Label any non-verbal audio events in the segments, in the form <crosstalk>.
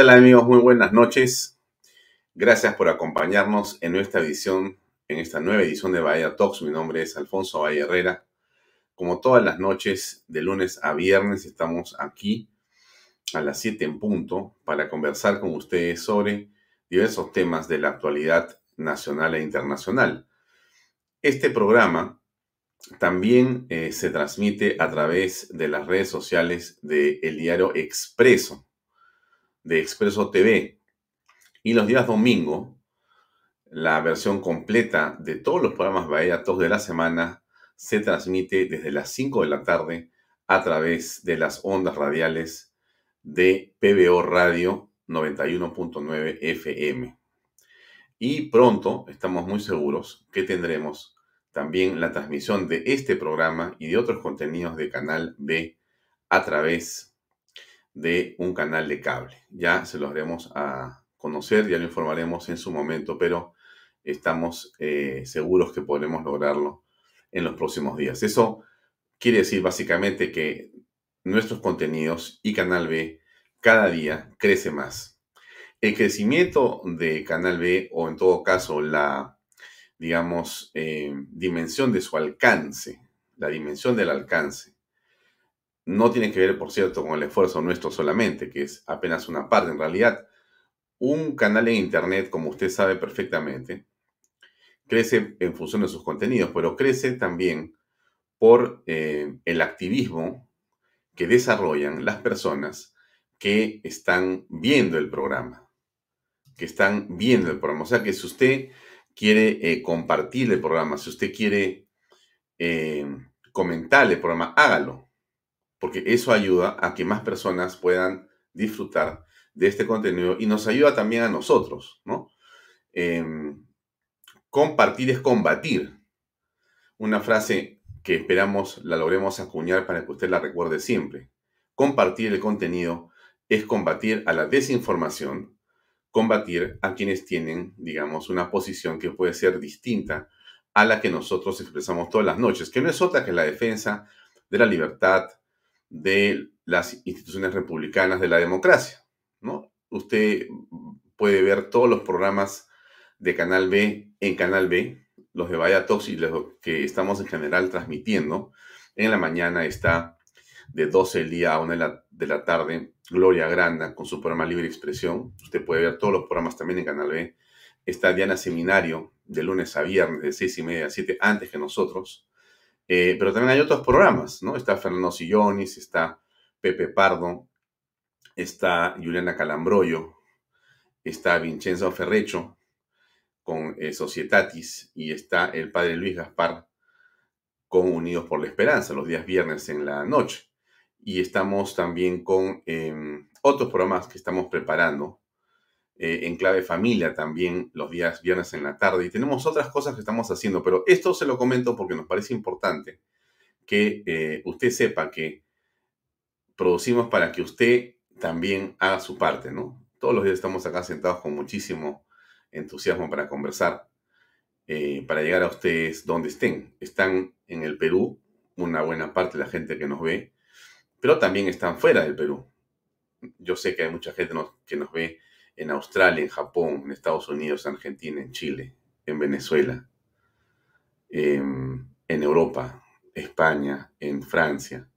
¿Qué tal amigos? Muy buenas noches. Gracias por acompañarnos en nuestra edición, en esta nueva edición de Bahía Talks. Mi nombre es Alfonso Valle Herrera. Como todas las noches, de lunes a viernes, estamos aquí a las 7 en punto para conversar con ustedes sobre diversos temas de la actualidad nacional e internacional. Este programa también eh, se transmite a través de las redes sociales del diario Expreso de Expreso TV. Y los días domingo, la versión completa de todos los programas Bahía Talks de la semana se transmite desde las 5 de la tarde a través de las ondas radiales de PBO Radio 91.9 FM. Y pronto, estamos muy seguros que tendremos también la transmisión de este programa y de otros contenidos de Canal B a través de un canal de cable. Ya se lo haremos a conocer, ya lo informaremos en su momento, pero estamos eh, seguros que podremos lograrlo en los próximos días. Eso quiere decir básicamente que nuestros contenidos y Canal B cada día crece más. El crecimiento de Canal B o en todo caso la, digamos, eh, dimensión de su alcance, la dimensión del alcance no tiene que ver, por cierto, con el esfuerzo nuestro solamente, que es apenas una parte. En realidad, un canal en Internet, como usted sabe perfectamente, crece en función de sus contenidos, pero crece también por eh, el activismo que desarrollan las personas que están viendo el programa, que están viendo el programa. O sea que si usted quiere eh, compartir el programa, si usted quiere eh, comentar el programa, hágalo porque eso ayuda a que más personas puedan disfrutar de este contenido y nos ayuda también a nosotros, ¿no? Em, compartir es combatir. Una frase que esperamos la logremos acuñar para que usted la recuerde siempre. Compartir el contenido es combatir a la desinformación, combatir a quienes tienen, digamos, una posición que puede ser distinta a la que nosotros expresamos todas las noches, que no es otra que la defensa de la libertad, de las instituciones republicanas de la democracia. ¿no? Usted puede ver todos los programas de Canal B en Canal B, los de Vaya Talks y los que estamos en general transmitiendo. En la mañana está de 12 del día a 1 de la, de la tarde Gloria Granda con su programa Libre Expresión. Usted puede ver todos los programas también en Canal B. Está Diana Seminario de lunes a viernes de 6 y media a 7 antes que nosotros. Eh, pero también hay otros programas, ¿no? Está Fernando Sillonis, está Pepe Pardo, está Juliana Calambroyo, está Vincenzo Ferrecho con eh, Societatis y está el padre Luis Gaspar con Unidos por la Esperanza los días viernes en la noche. Y estamos también con em, otros programas que estamos preparando eh, en clave familia también los días viernes en la tarde y tenemos otras cosas que estamos haciendo, pero esto se lo comento porque nos parece importante que eh, usted sepa que producimos para que usted también haga su parte, ¿no? Todos los días estamos acá sentados con muchísimo entusiasmo para conversar, eh, para llegar a ustedes donde estén. Están en el Perú, una buena parte de la gente que nos ve, pero también están fuera del Perú. Yo sé que hay mucha gente que nos ve en Australia, en Japón, en Estados Unidos, en Argentina, en Chile, en Venezuela, en, Europa, España, en Francia,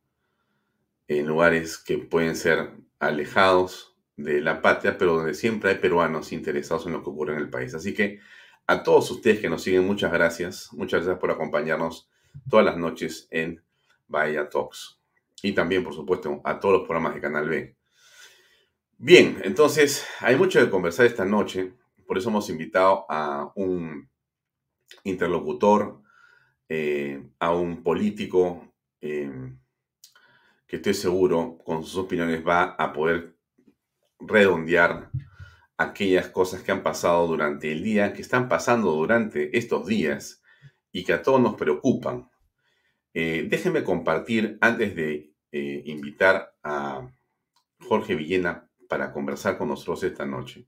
en lugares que pueden ser alejados de la patria, pero donde siempre hay peruanos interesados en lo que ocurre en el país. Así que a todos ustedes que nos siguen, muchas gracias. Muchas gracias por acompañarnos todas las noches en Bahía Talks. Y también, por supuesto, a todos los programas de Canal B. Bien, entonces hay mucho de conversar esta noche, por eso hemos invitado a un interlocutor, eh, a un político eh, que estoy seguro con sus opiniones va a poder redondear aquellas cosas que han pasado durante el día, que están pasando durante estos días y que a todos nos preocupan. Eh, déjenme compartir, antes de invitar a Jorge Villena para conversar con nosotros esta noche.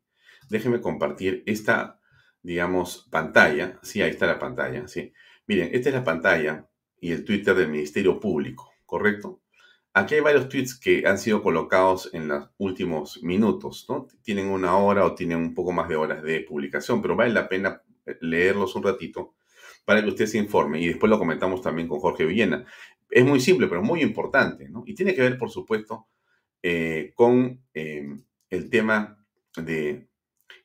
Déjenme compartir esta, digamos, pantalla. Sí, ahí está la pantalla, sí. Miren, esta es la pantalla y el Twitter del Ministerio Público, ¿correcto? Aquí hay varios tweets que han sido colocados en los últimos minutos, ¿no? Tienen una hora o tienen un poco más de horas de publicación, pero vale la pena leerlos un ratito para que usted se informe y después lo comentamos también con Jorge Villena. Es muy simple, pero muy importante, ¿no? Y tiene que ver, por supuesto, eh, con eh, el tema de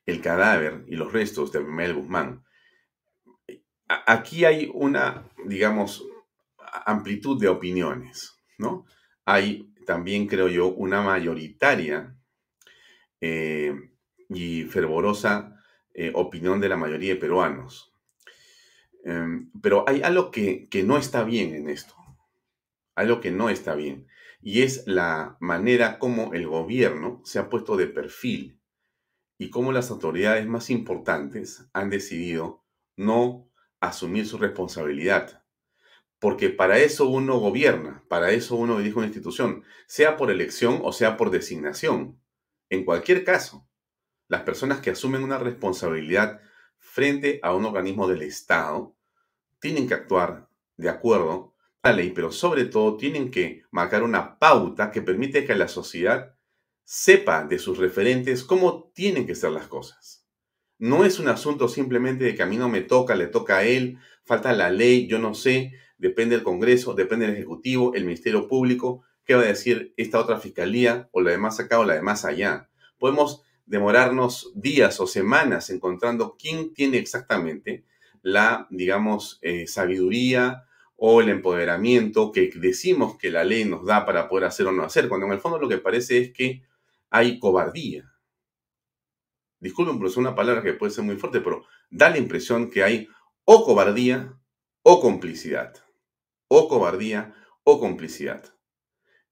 el cadáver y los restos de Mel Guzmán. Aquí hay una, digamos, amplitud de opiniones, ¿no? Hay también, creo yo, una mayoritaria eh, y fervorosa opinión de la mayoría de peruanos. Em, pero hay algo que, que no está bien en esto, algo que no está bien, y es la manera como el gobierno se ha puesto de perfil y cómo las autoridades más importantes han decidido no asumir su responsabilidad. Porque para eso uno gobierna, para eso uno dirige una institución, sea por elección o sea por designación. En cualquier caso, las personas que asumen una responsabilidad frente a un organismo del Estado tienen que actuar de acuerdo la ley, pero sobre todo tienen que marcar una pauta que permite que la sociedad sepa de sus referentes cómo tienen que ser las cosas. No es un asunto simplemente de que a mí no me toca, le toca a él, falta la ley, yo no sé, depende del Congreso, depende del Ejecutivo, el Ministerio Público, qué va a decir esta otra fiscalía o la de más acá o la de más allá. Podemos demorarnos días o semanas encontrando quién tiene exactamente la, digamos, eh, sabiduría o el empoderamiento que decimos que la ley nos da para poder hacer o no hacer, cuando en el fondo lo que parece es que hay cobardía. Disculpen, pero es una palabra que puede ser muy fuerte, pero da la impresión que hay o cobardía o complicidad. O cobardía o complicidad.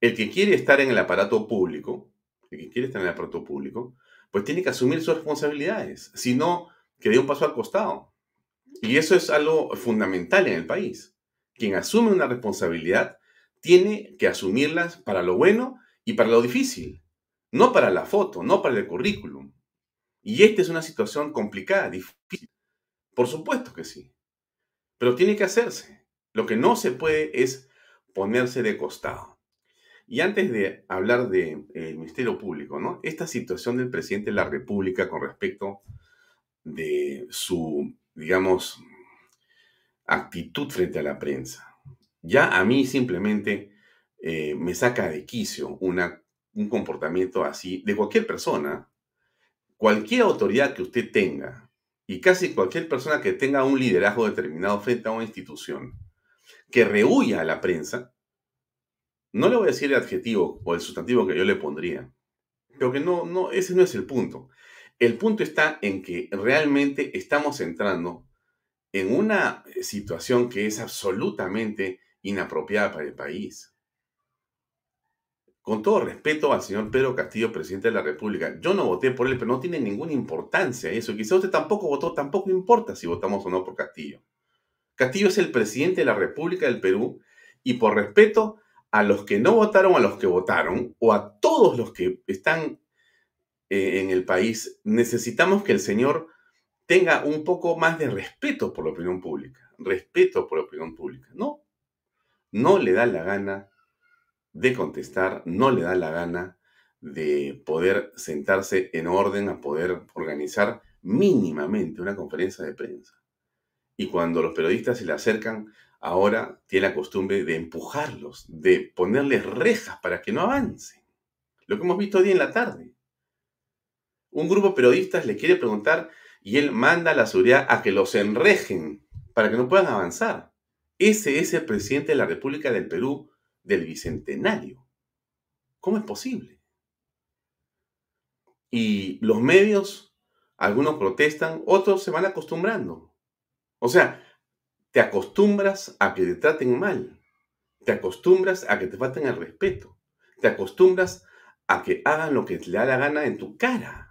El que quiere estar en el aparato público, el que quiere estar en el aparato público, pues tiene que asumir sus responsabilidades. Si no, que dé un paso al costado. Y eso es algo fundamental en el país. Quien asume una responsabilidad tiene que asumirlas para lo bueno y para lo difícil, no para la foto, no para el currículum. Y esta es una situación complicada, difícil. Por supuesto que sí. Pero tiene que hacerse. Lo que no se puede es ponerse de costado. Y antes de hablar del Ministerio Público, ¿no? Esta situación del presidente de la República con respecto de su digamos, actitud frente a la prensa. Ya a mí simplemente eh, me saca de quicio un comportamiento así de cualquier persona, cualquier autoridad que usted tenga y casi cualquier persona que tenga un liderazgo determinado frente a una institución, que rehuya a la prensa, no le voy a decir el adjetivo o el sustantivo que yo le pondría, pero que no, no, ese no es el punto. El punto está en que realmente estamos entrando en una situación que es absolutamente inapropiada para el país. Con todo respeto al señor Pedro Castillo, presidente de la República, yo no voté por él, pero no tiene ninguna importancia eso. Quizá usted tampoco votó, tampoco importa si votamos o no por Castillo. Castillo es el presidente de la República del Perú y por respeto a los que no votaron, a los que votaron, o a todos los que están eh, en el país, necesitamos que el Señor tenga un poco más de respeto por la opinión pública. Respeto por la opinión pública. No, no le da la gana de contestar, no le da la gana de poder sentarse en orden a poder organizar mínimamente una conferencia de prensa. Y cuando los periodistas se le acercan, ahora tiene la costumbre de empujarlos, de ponerles rejas para que no avancen. Lo que hemos visto hoy en la tarde. Un grupo de periodistas le quiere preguntar y él manda a la seguridad a que los enrejen para que no puedan avanzar. Ese es el presidente de la República del Perú del Bicentenario. ¿Cómo es posible? Y los medios, algunos protestan, otros se van acostumbrando. O sea, te acostumbras a que te traten mal, te acostumbras a que te falten el respeto, te acostumbras a que hagan lo que le da la gana en tu cara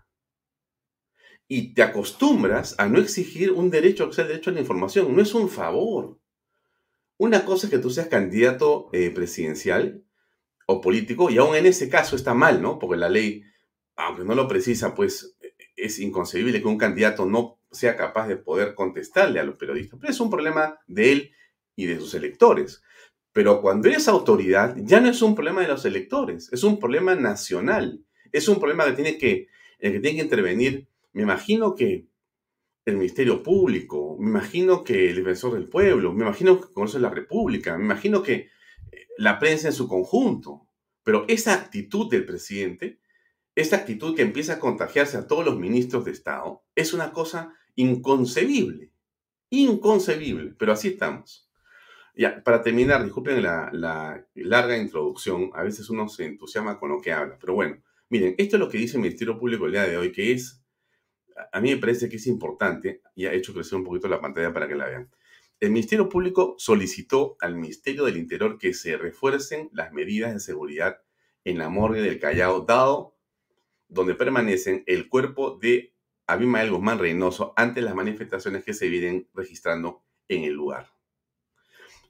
y te acostumbras a no exigir un derecho, que sea el derecho a la información. No es un favor. Una cosa es que tú seas candidato eh, presidencial o político, y aún en ese caso está mal, ¿no? Porque la ley, aunque no lo precisa, pues es inconcebible que un candidato no sea capaz de poder contestarle a los periodistas. Pero es un problema de él y de sus electores. Pero cuando eres autoridad, ya no es un problema de los electores, es un problema nacional. Es un problema que tiene que, el que tiene que intervenir, me imagino que el Ministerio Público, me imagino que el Defensor del Pueblo, me imagino que de la República, me imagino que eh, la prensa en su conjunto. Pero esa actitud del presidente, esa actitud que empieza a contagiarse a todos los ministros de Estado, es una cosa inconcebible. Inconcebible, pero así estamos. Ya, para terminar, disculpen la, larga introducción, a veces uno se entusiasma con lo que habla, pero bueno, miren, esto es lo que dice el Ministerio Público el día de hoy, que es a mí me parece que es importante, y ha hecho crecer un poquito la pantalla para que la vean. El Ministerio Público solicitó al Ministerio del Interior que se refuercen las medidas de seguridad en la morgue del Callao, dado donde permanecen el cuerpo de Abimael Guzmán Reynoso ante las manifestaciones que se vienen registrando en el lugar.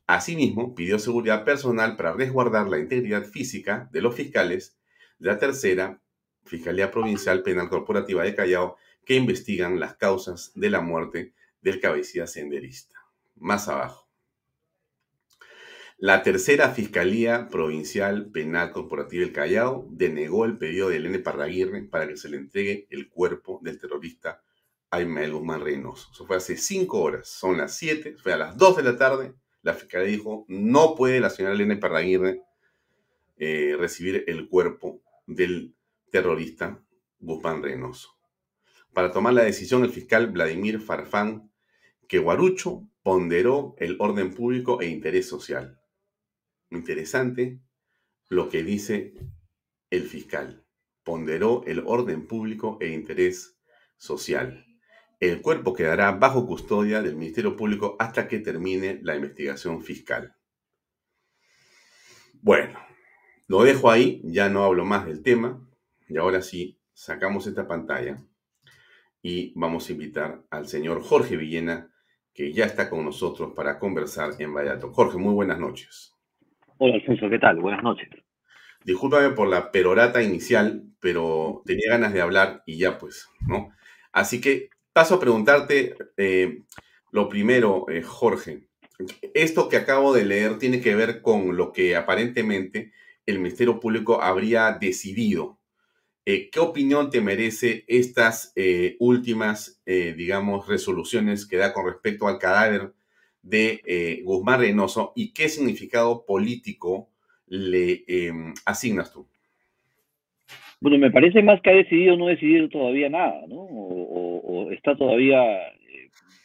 Asimismo, pidió seguridad personal para resguardar la integridad física de los fiscales de la tercera Fiscalía Provincial Penal Corporativa de Callao que investigan las causas de la muerte del cabecilla senderista. Más abajo. La tercera Fiscalía Provincial Penal Corporativa del Callao denegó el pedido de Elena Parraguirre para que se le entregue el cuerpo del terrorista Aymael Guzmán Reynoso. Eso fue hace cinco horas, son las siete, fue a las dos de la tarde. La Fiscalía dijo, no puede la señora Elena Parraguirre eh, recibir el cuerpo del terrorista Guzmán Reynoso. Para tomar la decisión, el fiscal Vladimir Farfán que Guarucho ponderó el orden público e interés social. Interesante lo que dice el fiscal. Ponderó el orden público e interés social. El cuerpo quedará bajo custodia del Ministerio Público hasta que termine la investigación fiscal. Bueno, lo dejo ahí, ya no hablo más del tema. Y ahora sí, sacamos esta pantalla y vamos a invitar al señor Jorge Villena, que ya está con nosotros para conversar en Vallato. Jorge, muy buenas noches. Hola, Alfonso, ¿qué tal? Buenas noches. Discúlpame por la perorata inicial, pero tenía ganas de hablar y ya pues, ¿no? Así que paso a preguntarte eh, lo primero, eh, Jorge. Esto que acabo de leer tiene que ver con lo que aparentemente el Ministerio Público habría decidido eh, ¿Qué opinión te merece estas eh, últimas, eh, digamos, resoluciones que da con respecto al cadáver de Guzmán Reynoso y qué significado político le em, asignas tú? Bueno, me parece más que ha decidido no decidir todavía nada, ¿no? O, está todavía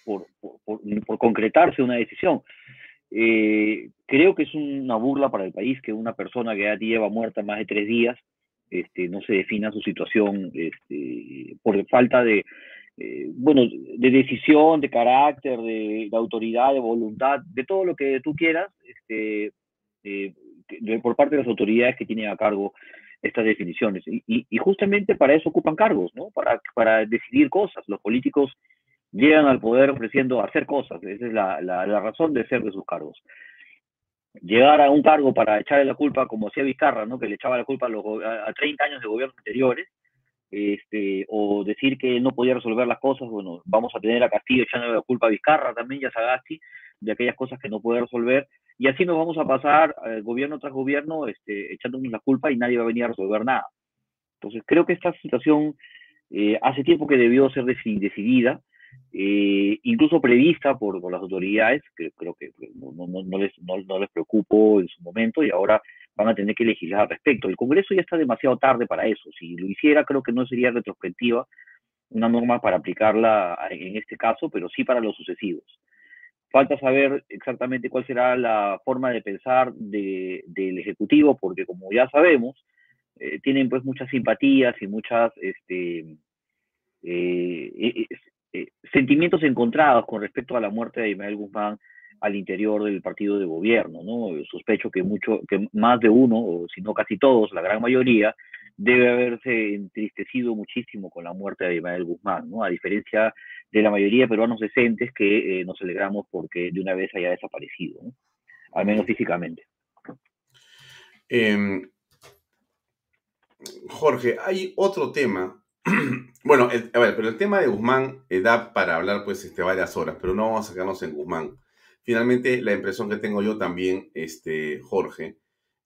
por, por, concretarse una decisión. creo que es una burla para el país que una persona que ya lleva muerta más de tres días este, no se defina su situación este, por falta de, eh, bueno, de decisión, de carácter, de, autoridad, de voluntad, de todo lo que tú quieras, este, eh, por parte de las autoridades que tienen a cargo estas definiciones. Y, justamente para eso ocupan cargos, ¿no? Para, para decidir cosas. Los políticos llegan al poder ofreciendo hacer cosas. Esa es la, la, la razón de ser de sus cargos llegar a un cargo para echarle la culpa, como hacía Vizcarra, ¿no? que le echaba la culpa a, los, a 30 años de gobiernos anteriores, este, o decir que no podía resolver las cosas, bueno, vamos a tener a Castillo echándole la culpa a Vizcarra también y a Sagasti de aquellas cosas que no puede resolver, y así nos vamos a pasar eh, gobierno tras gobierno este, echándonos la culpa y nadie va a venir a resolver nada. Entonces creo que esta situación eh, hace tiempo que debió ser decidida, eh, incluso prevista por, las autoridades, que creo que no, les, no, les preocupó en su momento y ahora van a tener que legislar al respecto. El Congreso ya está demasiado tarde para eso. Si lo hiciera, creo que no sería retrospectiva una norma para aplicarla en este caso, pero sí para los sucesivos. Falta saber exactamente cuál será la forma de pensar de, del Ejecutivo, porque como ya sabemos, eh, tienen pues muchas simpatías y muchas este, eh, eh, sentimientos encontrados con respecto a la muerte de Ismael Guzmán al interior del partido de gobierno, ¿no? Sospecho que mucho, que más de uno, o si no casi todos, la gran mayoría, debe haberse entristecido muchísimo con la muerte de Ismael Guzmán, ¿no? A diferencia de la mayoría de peruanos decentes que eh, nos alegramos porque de una vez haya desaparecido, ¿no? Al menos físicamente. Em, Jorge, hay otro tema <clears throat> bueno, a ver, pero el tema de Guzmán eh, da para hablar pues este, varias horas, pero no vamos a sacarnos en Guzmán. Finalmente, la impresión que tengo yo también, este, Jorge,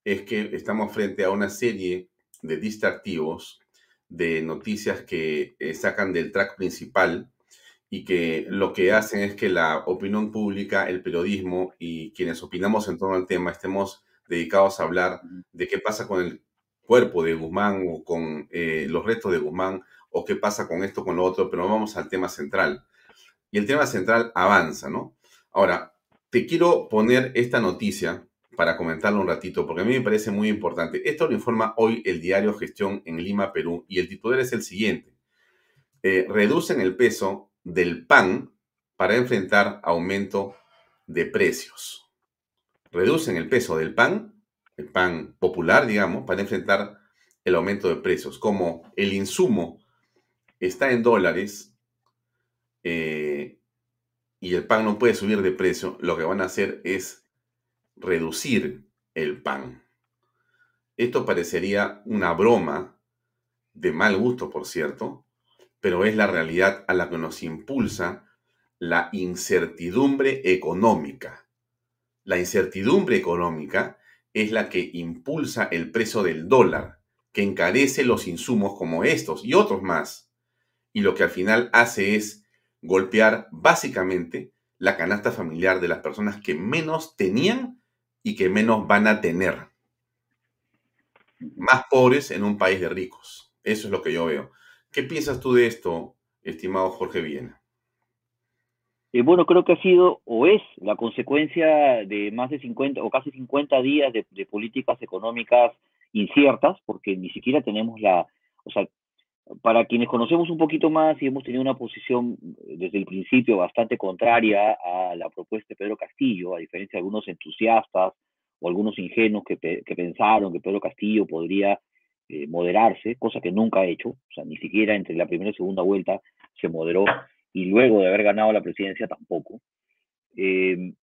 es que estamos frente a una serie de distractivos, de noticias que eh, sacan del track principal y que lo que hacen es que la opinión pública, el periodismo y quienes opinamos en torno al tema estemos dedicados a hablar de qué pasa con el cuerpo de Guzmán o con eh, los restos de Guzmán o qué pasa con esto, con lo otro, pero vamos al tema central. Y el tema central avanza, ¿no? Ahora, te quiero poner esta noticia para comentarlo un ratito, porque a mí me parece muy importante. Esto lo informa hoy el diario Gestión en Lima, Perú, y el titular es el siguiente. Eh, reducen el peso del pan para enfrentar aumento de precios. Reducen el peso del pan, el pan popular, digamos, para enfrentar el aumento de precios. Como el insumo está en dólares eh, y el pan no puede subir de precio, lo que van a hacer es reducir el pan. Esto parecería una broma, de mal gusto, por cierto, pero es la realidad a la que nos impulsa la incertidumbre económica. La incertidumbre económica es la que impulsa el precio del dólar, que encarece los insumos como estos y otros más. Y lo que al final hace es golpear básicamente la canasta familiar de las personas que menos tenían y que menos van a tener. Más pobres en un país de ricos. Eso es lo que yo veo. ¿Qué piensas tú de esto, estimado Jorge Viena? Eh, bueno, creo que ha sido o es la consecuencia de más de 50 o casi 50 días de, políticas económicas inciertas, porque ni siquiera tenemos la, o sea, para quienes conocemos un poquito más y hemos tenido una posición desde el principio bastante contraria a la propuesta de Pedro Castillo, a diferencia de algunos entusiastas o algunos ingenuos que, que pensaron que Pedro Castillo podría eh, moderarse, cosa que nunca ha hecho, o sea, ni siquiera entre la primera y segunda vuelta se moderó y luego de haber ganado la presidencia tampoco. Em,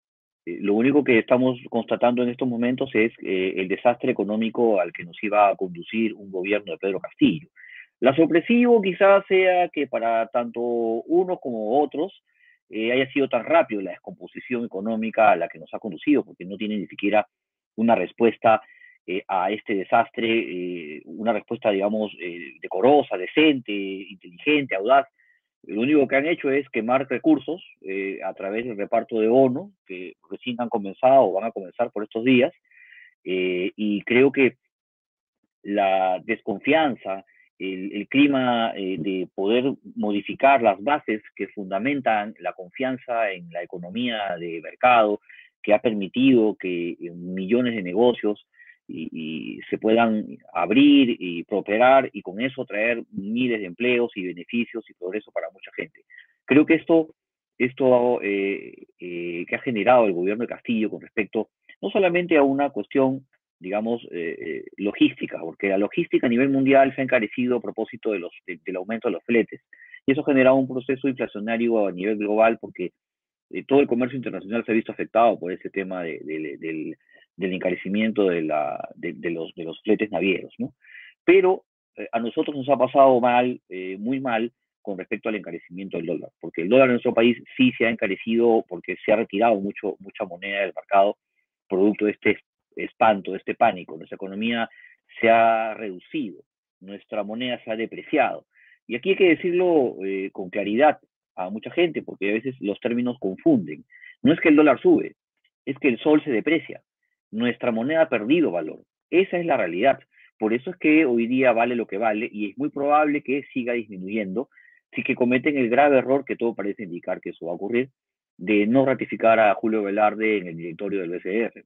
eh, lo único que estamos constatando en estos momentos es eh, el desastre económico al que nos iba a conducir un gobierno de Pedro Castillo. La sorpresivo quizás sea que para tanto unos como otros haya sido tan rápido la descomposición económica a la que nos ha conducido, porque no tiene ni siquiera una respuesta eh, a este desastre eh, una respuesta, digamos, eh, decorosa, decente, inteligente, audaz. Lo único que han hecho es quemar recursos a través del reparto de bonos, que recién han comenzado o van a comenzar por estos días. y creo que la desconfianza, el, el clima de poder modificar las bases que fundamentan la confianza en la economía de mercado, que ha permitido que millones de negocios y, se puedan abrir y prosperar y con eso traer miles de empleos y beneficios y progreso para mucha gente. Creo que esto, esto eh, eh, que ha generado el gobierno de Castillo con respecto no solamente a una cuestión, digamos, eh, logística, porque la logística a nivel mundial se ha encarecido a propósito de los, del aumento de los fletes, y eso ha generado un proceso inflacionario a nivel global porque todo el comercio internacional se ha visto afectado por ese tema del del encarecimiento de, la, de, los, de los fletes navieros, ¿no? Pero eh, a nosotros nos ha pasado mal, eh, muy mal, con respecto al encarecimiento del dólar, porque el dólar en nuestro país sí se ha encarecido porque se ha retirado mucho, mucha moneda del mercado, producto de este espanto, de este pánico. Nuestra economía se ha reducido, nuestra moneda se ha depreciado. Y aquí hay que decirlo eh, con claridad a mucha gente, porque a veces los términos confunden. No es que el dólar sube, es que el sol se deprecia nuestra moneda ha perdido valor. Esa es la realidad. Por eso es que hoy día vale lo que vale y es muy probable que siga disminuyendo si que cometen el grave error que todo parece indicar que eso va a ocurrir, de no ratificar a Julio Velarde en el directorio del BCR.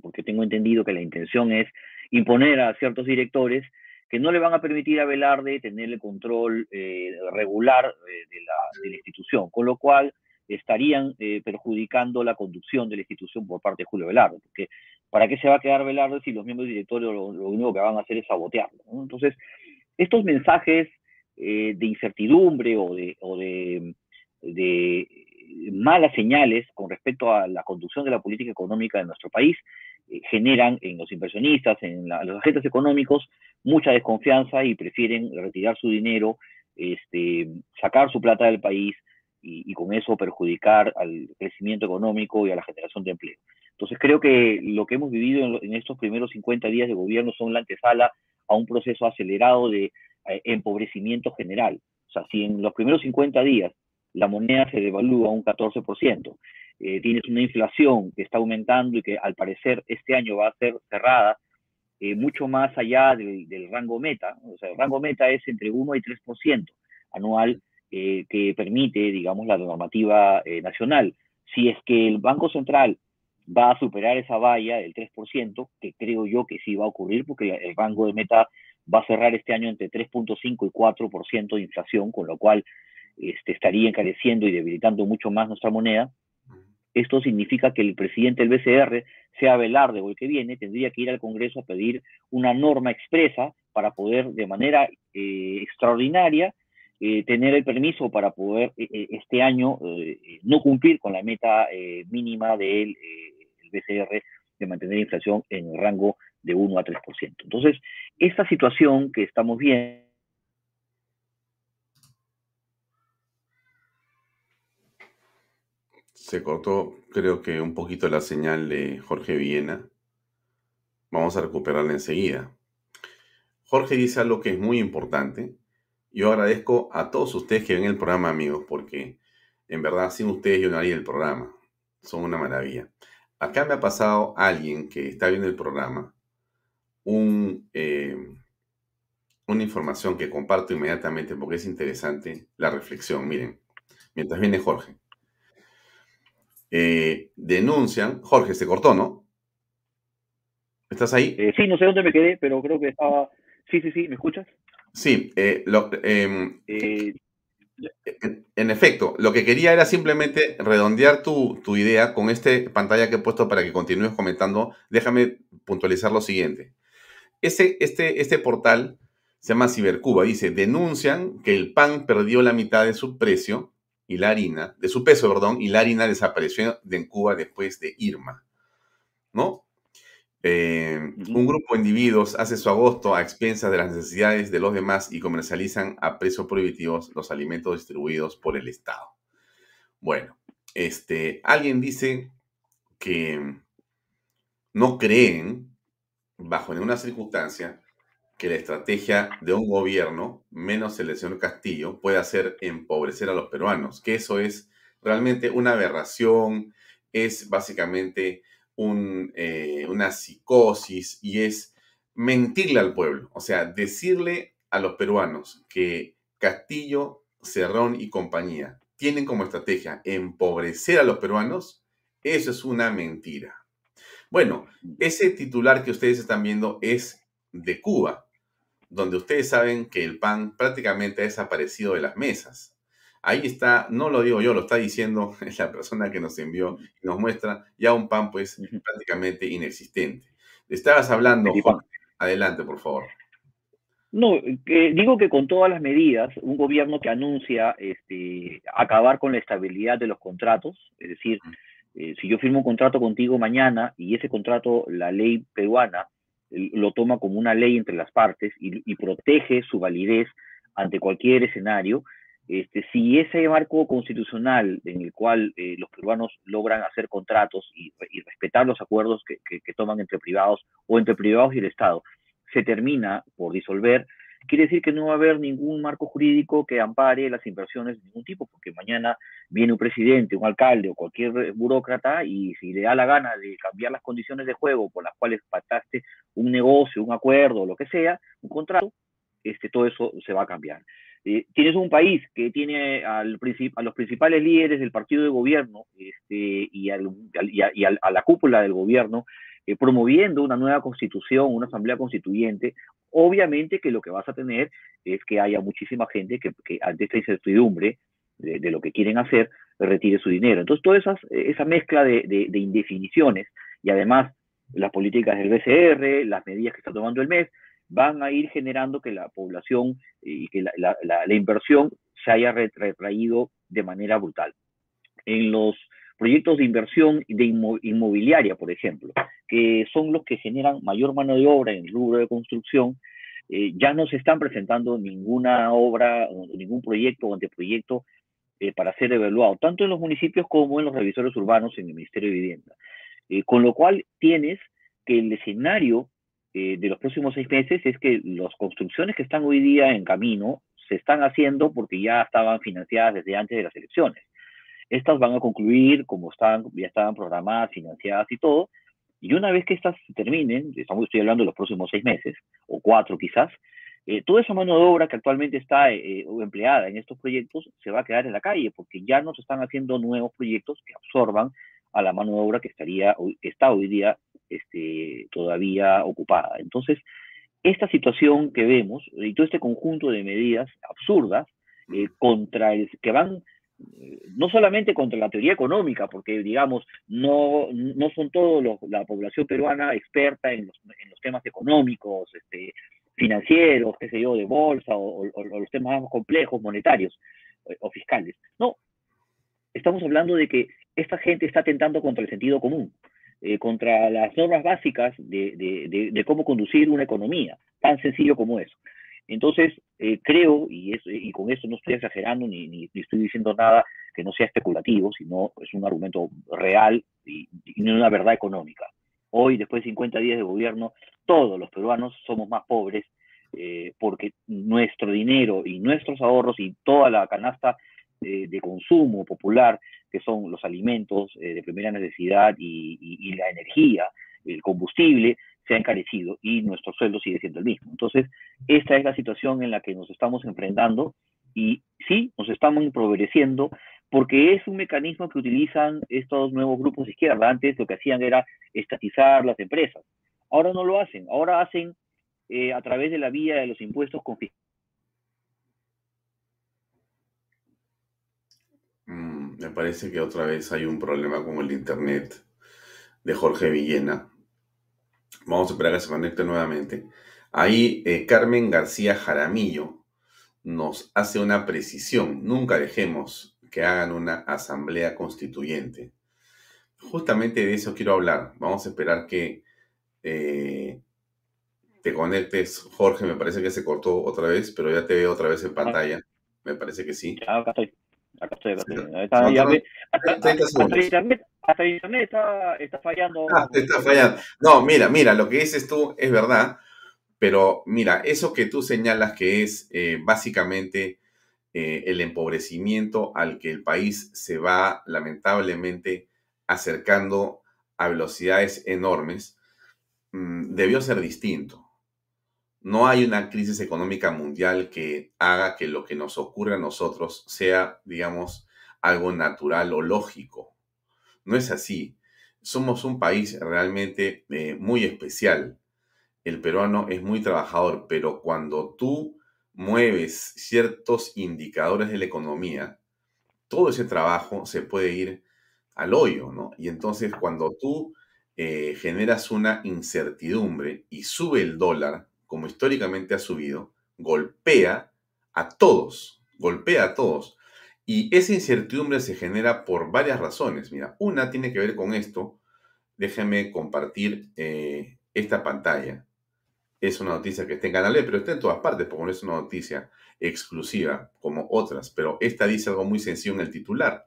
Porque tengo entendido que la intención es imponer a ciertos directores que no le van a permitir a Velarde tener el control eh, regular eh, de, la, de la institución, con lo cual estarían eh, perjudicando la conducción de la institución por parte de Julio Velarde, porque ¿para qué se va a quedar Velarde si los miembros del directorio lo, único que van a hacer es sabotearlo? Entonces, estos mensajes eh, de incertidumbre o de, o de, malas señales con respecto a la conducción de la política económica de nuestro país eh, generan en los inversionistas, en los agentes económicos, mucha desconfianza y prefieren retirar su dinero, este, sacar su plata del país y, con eso perjudicar al crecimiento económico y a la generación de empleo. Entonces creo que lo que hemos vivido en, estos primeros 50 días de gobierno son la antesala a un proceso acelerado de eh, empobrecimiento general. O sea, si en los primeros 50 días la moneda se devalúa un 14%, eh, tienes una inflación que está aumentando y que al parecer este año va a ser cerrada eh, mucho más allá del, rango meta. O sea, el rango meta es entre 1 y 3% anual eh, que permite, digamos, la normativa eh, nacional. Si es que el Banco Central va a superar esa valla del 3%, que creo yo que sí va a ocurrir, porque el rango de meta va a cerrar este año entre 3.5 y 4% de inflación, con lo cual este, estaría encareciendo y debilitando mucho más nuestra moneda. Esto significa que el presidente del BCR, sea Velarde o el que viene, tendría que ir al Congreso a pedir una norma expresa para poder de manera eh, extraordinaria eh, tener el permiso para poder eh, este año no cumplir con la meta mínima del BCR de mantener la inflación en el rango de 1 a 3%. Entonces, esta situación que estamos viendo Se cortó, creo que un poquito la señal de Jorge Viena. Vamos a recuperarla enseguida. Jorge dice algo que es muy importante. Yo agradezco a todos ustedes que ven el programa, amigos, porque en verdad sin ustedes yo no haría el programa. Son una maravilla. Acá me ha pasado alguien que está viendo el programa un, eh, una información que comparto inmediatamente porque es interesante la reflexión. Miren, mientras viene Jorge. Eh, denuncian, Jorge, se cortó, ¿no? ¿Estás ahí? Eh, sí, no sé dónde me quedé, pero creo que estaba... Sí, sí, sí, ¿me escuchas? Sí, eh, em, en efecto, lo que quería era simplemente redondear tu, tu, idea con esta pantalla que he puesto para que continúes comentando. Déjame puntualizar lo siguiente. Este, este, este portal se llama Cibercuba. Dice, denuncian que el pan perdió la mitad de su precio y la harina, de su peso, perdón, y la harina desapareció de en Cuba después de Irma, ¿no? Eh, un grupo de individuos hace su agosto a expensas de las necesidades de los demás y comercializan a precios prohibitivos los alimentos distribuidos por el Estado. Bueno, este, alguien dice que no creen, bajo ninguna circunstancia, que la estrategia de un gobierno, menos el del señor Castillo, pueda hacer empobrecer a los peruanos, que eso es realmente una aberración, es básicamente eh, una psicosis y es mentirle al pueblo, o sea, decirle a los peruanos que Castillo, Cerrón y compañía tienen como estrategia empobrecer a los peruanos, eso es una mentira. Bueno, ese titular que ustedes están viendo es de Cuba, donde ustedes saben que el pan prácticamente ha desaparecido de las mesas. Ahí está, no lo digo yo, lo está diciendo <laughs> la persona que nos envió y nos muestra ya un pan pues prácticamente inexistente. Estabas hablando, Juan. Adelante, por favor. No, digo que con todas las medidas, un gobierno que anuncia este, acabar con la estabilidad de los contratos, es decir, eh, si yo firmo un contrato contigo mañana y ese contrato, la ley peruana, lo toma como una ley entre las partes y, protege su validez ante cualquier escenario, este, si ese marco constitucional en el cual eh, los peruanos logran hacer contratos y, respetar los acuerdos que, toman entre privados o entre privados y el Estado se termina por disolver, quiere decir que no va a haber ningún marco jurídico que ampare las inversiones de ningún tipo, porque mañana viene un presidente, un alcalde o cualquier burócrata y si le da la gana de cambiar las condiciones de juego por las cuales pactaste un negocio, un acuerdo, lo que sea, un contrato, este, todo eso se va a cambiar. Eh, tienes un país que tiene al a los principales líderes del partido de gobierno este, y, a, la cúpula del gobierno eh, promoviendo una nueva constitución, una asamblea constituyente, obviamente que lo que vas a tener es que haya muchísima gente que, ante esta incertidumbre de, lo que quieren hacer, retire su dinero. Entonces, toda esa, esa mezcla de, indefiniciones y además las políticas del BCR, las medidas que está tomando el MES, van a ir generando que la población y que la, inversión se haya retraído de manera brutal. En los proyectos de inversión de inmobiliaria, por ejemplo, que son los que generan mayor mano de obra en el rubro de construcción, eh, ya no se están presentando ninguna obra, ningún proyecto o anteproyecto eh, para ser evaluado, tanto en los municipios como en los revisores urbanos en el Ministerio de Vivienda. Eh, con lo cual tienes que el escenario eh, de los próximos seis meses es que las construcciones que están hoy día en camino se están haciendo porque ya estaban financiadas desde antes de las elecciones. Estas van a concluir como están, ya estaban programadas, financiadas y todo, y una vez que estas terminen, estamos, estoy hablando de los próximos seis meses, o cuatro quizás, eh, toda esa mano de obra que actualmente está eh, empleada en estos proyectos se va a quedar en la calle porque ya no se están haciendo nuevos proyectos que absorban a la mano de obra que estaría que está hoy día este, todavía ocupada. Entonces, esta situación que vemos y todo este conjunto de medidas absurdas eh, contra el que van no solamente contra la teoría económica, porque digamos, no, no son todos la población peruana experta en los, en los temas económicos, este, financieros, qué sé yo, de bolsa o, los temas más complejos, monetarios eh, o fiscales. No, estamos hablando de que esta gente está atentando contra el sentido común, eh, contra las normas básicas de, cómo conducir una economía, tan sencillo como eso. Entonces, eh, creo, y, y con eso no estoy exagerando ni, estoy diciendo nada que no sea especulativo, sino es un argumento real y, una verdad económica. Hoy, después de 50 días de gobierno, todos los peruanos somos más pobres eh, porque nuestro dinero y nuestros ahorros y toda la canasta de consumo popular, que son los alimentos eh, de primera necesidad y, la energía, el combustible, se ha encarecido y nuestro sueldo sigue siendo el mismo. Entonces, esta es la situación en la que nos estamos enfrentando y sí, nos estamos empobreciendo porque es un mecanismo que utilizan estos nuevos grupos de izquierda. Antes lo que hacían era estatizar las empresas. Ahora no lo hacen, ahora hacen eh, a través de la vía de los impuestos confiscados. Mm, me parece que otra vez hay un problema con el Internet de Jorge Villena. Vamos a esperar a que se conecte nuevamente. Ahí eh, Carmen García Jaramillo nos hace una precisión. Nunca dejemos que hagan una asamblea constituyente. Justamente de eso quiero hablar. Vamos a esperar que eh, te conectes. Jorge, me parece que se cortó otra vez, pero ya te veo otra vez en pantalla. Me parece que sí. acá estoy. Acá estoy, Está, hasta, internet, está, fallando. Ah, está fallando. No, mira, mira, lo que dices tú es verdad, pero mira, eso que tú señalas que es eh, básicamente eh, el empobrecimiento al que el país se va lamentablemente acercando a velocidades enormes, mm, debió ser distinto. No hay una crisis económica mundial que haga que lo que nos ocurra a nosotros sea, digamos, algo natural o lógico. No es así. Somos un país realmente eh, muy especial. El peruano es muy trabajador, pero cuando tú mueves ciertos indicadores de la economía, todo ese trabajo se puede ir al hoyo, ¿no? Y entonces cuando tú eh, generas una incertidumbre y sube el dólar, como históricamente ha subido, golpea a todos, golpea a todos. Y esa incertidumbre se genera por varias razones. Mira, una tiene que ver con esto. Déjenme compartir eh, esta pantalla. Es una noticia que está en Canal pero está en todas partes, porque no es una noticia exclusiva como otras. Pero esta dice algo muy sencillo en el titular.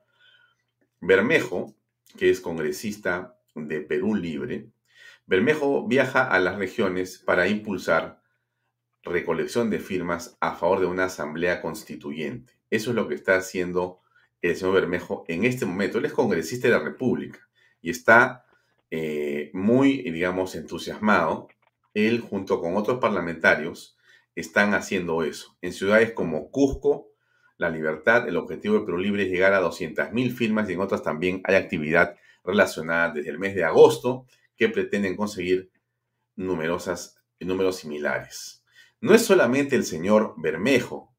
Bermejo, que es congresista de Perú Libre, Bermejo viaja a las regiones para impulsar recolección de firmas a favor de una asamblea constituyente. Eso es lo que está haciendo el señor Bermejo en este momento. Él es congresista de la República y está eh, muy, digamos, entusiasmado. Él junto con otros parlamentarios están haciendo eso. En ciudades como Cusco, la libertad. El objetivo de Perú Libre es llegar a 200.000 firmas y en otras también hay actividad relacionada desde el mes de agosto que pretenden conseguir numerosas, números similares. No es solamente el señor Bermejo,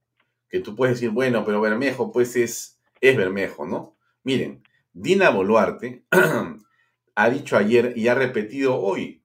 que tú puedes decir, bueno, pero Bermejo pues es, es Bermejo, ¿no? Miren, Dina Boluarte <clears throat> ha dicho ayer y ha repetido hoy,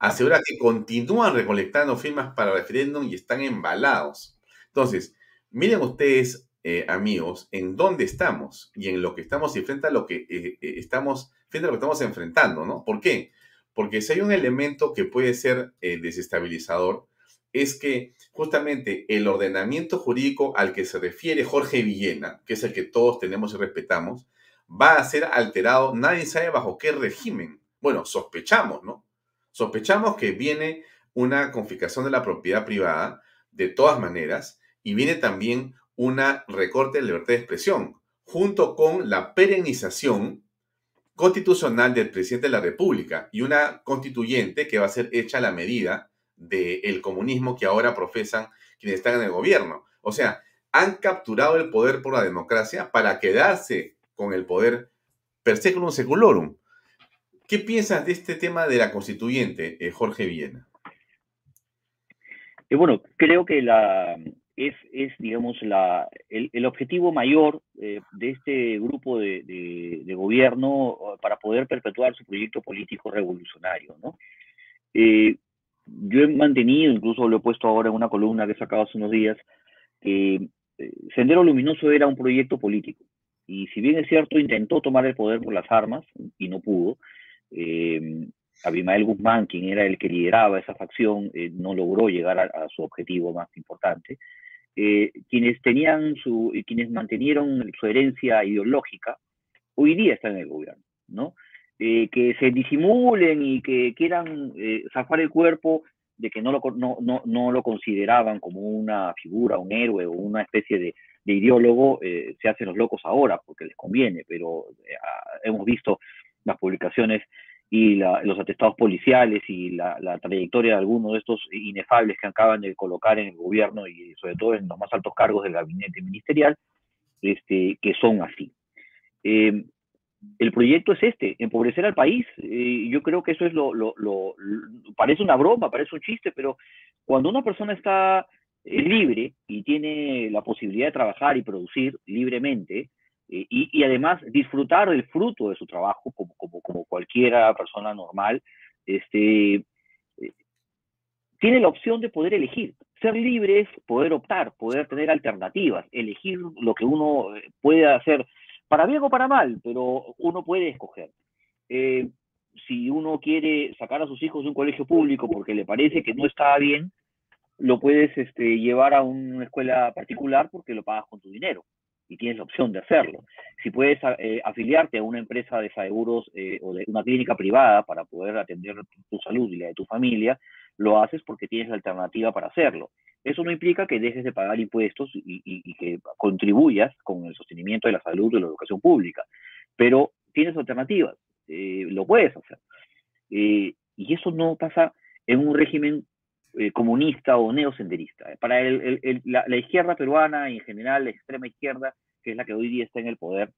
asegura que continúan recolectando firmas para referéndum y están embalados. Entonces, Miren ustedes, eh, amigos, en dónde estamos y en lo que estamos y frente a lo que eh, eh, estamos, frente a lo que estamos enfrentando, ¿no? ¿Por qué? Porque si hay un elemento que puede ser desestabilizador, es que justamente el ordenamiento jurídico al que se refiere Jorge Villena, que es el que todos tenemos y respetamos, va a ser alterado, nadie sabe bajo qué régimen. Bueno, sospechamos, ¿no? Sospechamos que viene una confiscación de la propiedad privada, de todas maneras, y viene también una recorte de libertad de expresión, junto con la perenización constitucional del presidente de la República y una constituyente que va a ser hecha a la medida del comunismo que ahora profesan quienes están en el gobierno. O sea, han capturado el poder por la democracia para quedarse con el poder per seculum seculorum. ¿Qué piensas de este tema de la constituyente, eh, Jorge Villena? Eh, bueno, creo que la, es, es digamos, la, el, objetivo mayor eh, de este grupo de, de, gobierno para poder perpetuar su proyecto político revolucionario. ¿no? yo he mantenido, incluso lo he puesto ahora en una columna que he sacado hace unos días, que Sendero Luminoso era un proyecto político. Y si bien es cierto, intentó tomar el poder por las armas y no pudo, eh, Abimael Guzmán, quien era el que lideraba esa facción, eh, no logró llegar a, su objetivo más importante. Eh, quienes tenían su, quienes mantenieron su herencia ideológica, hoy día están en el gobierno, ¿no? Eh, que se disimulen y que quieran zafar el cuerpo de que no lo, no, no, no lo consideraban como una figura, un héroe o una especie de, de ideólogo, se hacen los locos ahora porque les conviene, pero hemos visto las publicaciones y los atestados policiales y la, trayectoria de algunos de estos inefables que acaban de colocar en el gobierno y sobre todo en los más altos cargos del gabinete ministerial, este, que son así. Eh, el proyecto es este, empobrecer al país. Eh, yo creo que eso es lo, parece una broma, parece un chiste, pero cuando una persona está eh, libre y tiene la posibilidad de trabajar y producir libremente, eh, y, además disfrutar del fruto de su trabajo como, como, como cualquiera persona normal, este, eh, tiene la opción de poder elegir. Ser libre es poder optar, poder tener alternativas, elegir lo que uno eh, puede hacer, para bien o para mal, pero uno puede escoger. si uno quiere sacar a sus hijos de un colegio público porque le parece que no está bien, lo puedes este, llevar a una escuela particular porque lo pagas con tu dinero y tienes la opción de hacerlo. Si puedes eh, afiliarte a una empresa de seguros eh, o de una clínica privada para poder atender tu salud y la de tu familia, lo haces porque tienes la alternativa para hacerlo. Eso no implica que dejes de pagar impuestos y, que contribuyas con el sostenimiento de la salud y la educación pública, pero tienes alternativas, eh, lo puedes hacer. y eso no pasa en un régimen comunista o neosenderista. Para la, izquierda peruana y en general la extrema izquierda, que es la que hoy día está en el poder,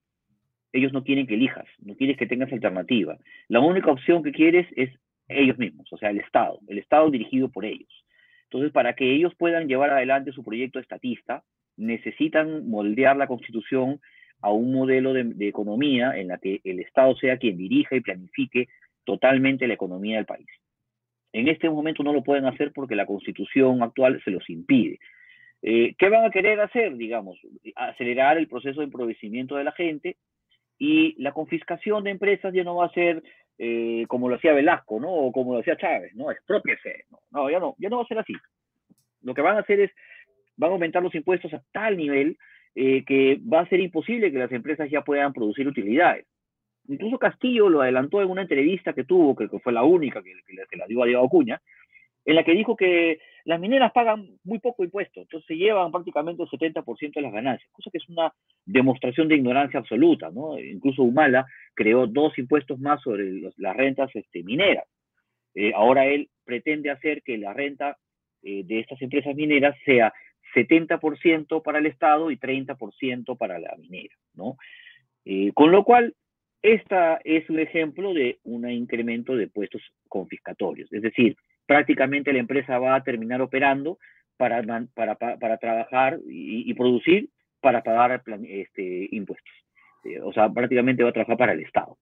ellos no quieren que elijas, no quieren que tengas alternativa. La única opción que quieres es ellos mismos, o sea, el Estado, el Estado dirigido por ellos. Entonces, para que ellos puedan llevar adelante su proyecto estatista, necesitan moldear la constitución a un modelo de, de economía en la que el Estado sea quien dirija y planifique totalmente la economía del país. En este momento no lo pueden hacer porque la constitución actual se los impide. Eh, ¿Qué van a querer hacer? Digamos, acelerar el proceso de empobrecimiento de la gente y la confiscación de empresas ya no va a ser eh, como lo hacía Velasco, ¿no? O como lo hacía Chávez, ¿no? Expropiese. No, no, ya no, ya no va a ser así. Lo que van a hacer es, van a aumentar los impuestos a tal nivel eh, que va a ser imposible que las empresas ya puedan producir utilidades. Incluso Castillo lo adelantó en una entrevista que tuvo, que fue la única que, la dio a Diego Acuña, en la que dijo que las mineras pagan muy poco impuesto, entonces se llevan prácticamente el 70% de las ganancias, cosa que es una demostración de ignorancia absoluta, ¿no? Incluso Humala creó dos impuestos más sobre las rentas este, mineras. Eh, ahora él pretende hacer que la renta eh, de estas empresas mineras sea 70% para el Estado y 30% para la minera, ¿no? Eh, con lo cual, esta es un ejemplo de un incremento de puestos confiscatorios, es decir, prácticamente la empresa va a terminar operando para, para, trabajar y, producir para pagar este, impuestos. Eh, o sea, prácticamente va a trabajar para el Estado.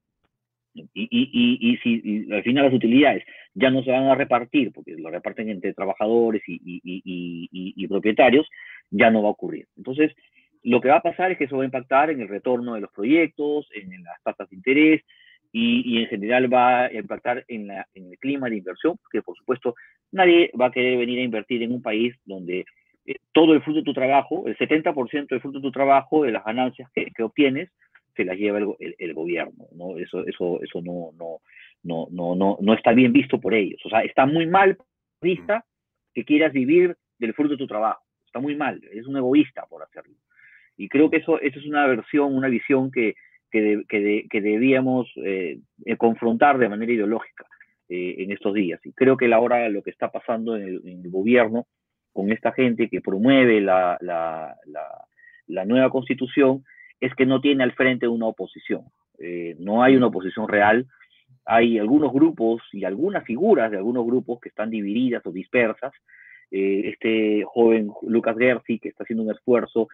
Y, y, si al final las utilidades ya no se van a repartir, porque lo reparten entre trabajadores y, propietarios, ya no va a ocurrir. Entonces, lo que va a pasar es que eso va a impactar en el retorno de los proyectos, en las tasas de interés, y, en general va a impactar en, el clima de inversión, porque por supuesto nadie va a querer venir a invertir en un país donde eh, todo el fruto de tu trabajo, el 70% del fruto de tu trabajo, de las ganancias que, obtienes, se las lleva el, gobierno, ¿no? Eso, eso, eso no, no, no, no, no, no está bien visto por ellos. O sea, está muy mal vista que quieras vivir del fruto de tu trabajo. Está muy mal, es un egoísta por hacerlo. Y creo que eso, eso es una versión, una visión que, que, debíamos eh, eh, confrontar de manera ideológica eh, en estos días. Y creo que ahora lo que está pasando en el, gobierno con esta gente que promueve la, nueva constitución es que no tiene al frente una oposición. no hay una oposición real. Hay algunos grupos y algunas figuras de algunos grupos que están divididas o dispersas. este joven Lucas Gersi, que está haciendo un esfuerzo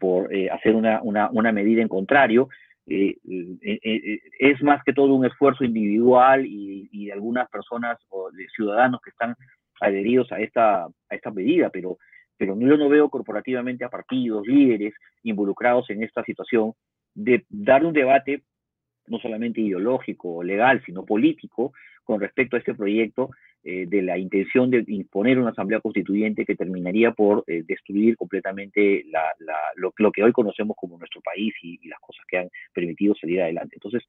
por hacer una, medida en contrario, eh, eh, eh, es más que todo un esfuerzo individual y, de algunas personas o de ciudadanos que están adheridos a esta, a esta medida, pero, pero yo no veo corporativamente a partidos, líderes involucrados en esta situación de dar un debate no solamente ideológico o legal, sino político con respecto a este proyecto eh, de la intención de imponer una asamblea constituyente que terminaría por eh, destruir completamente lo, que hoy conocemos como nuestro país y, las cosas que han permitido salir adelante. Entonces,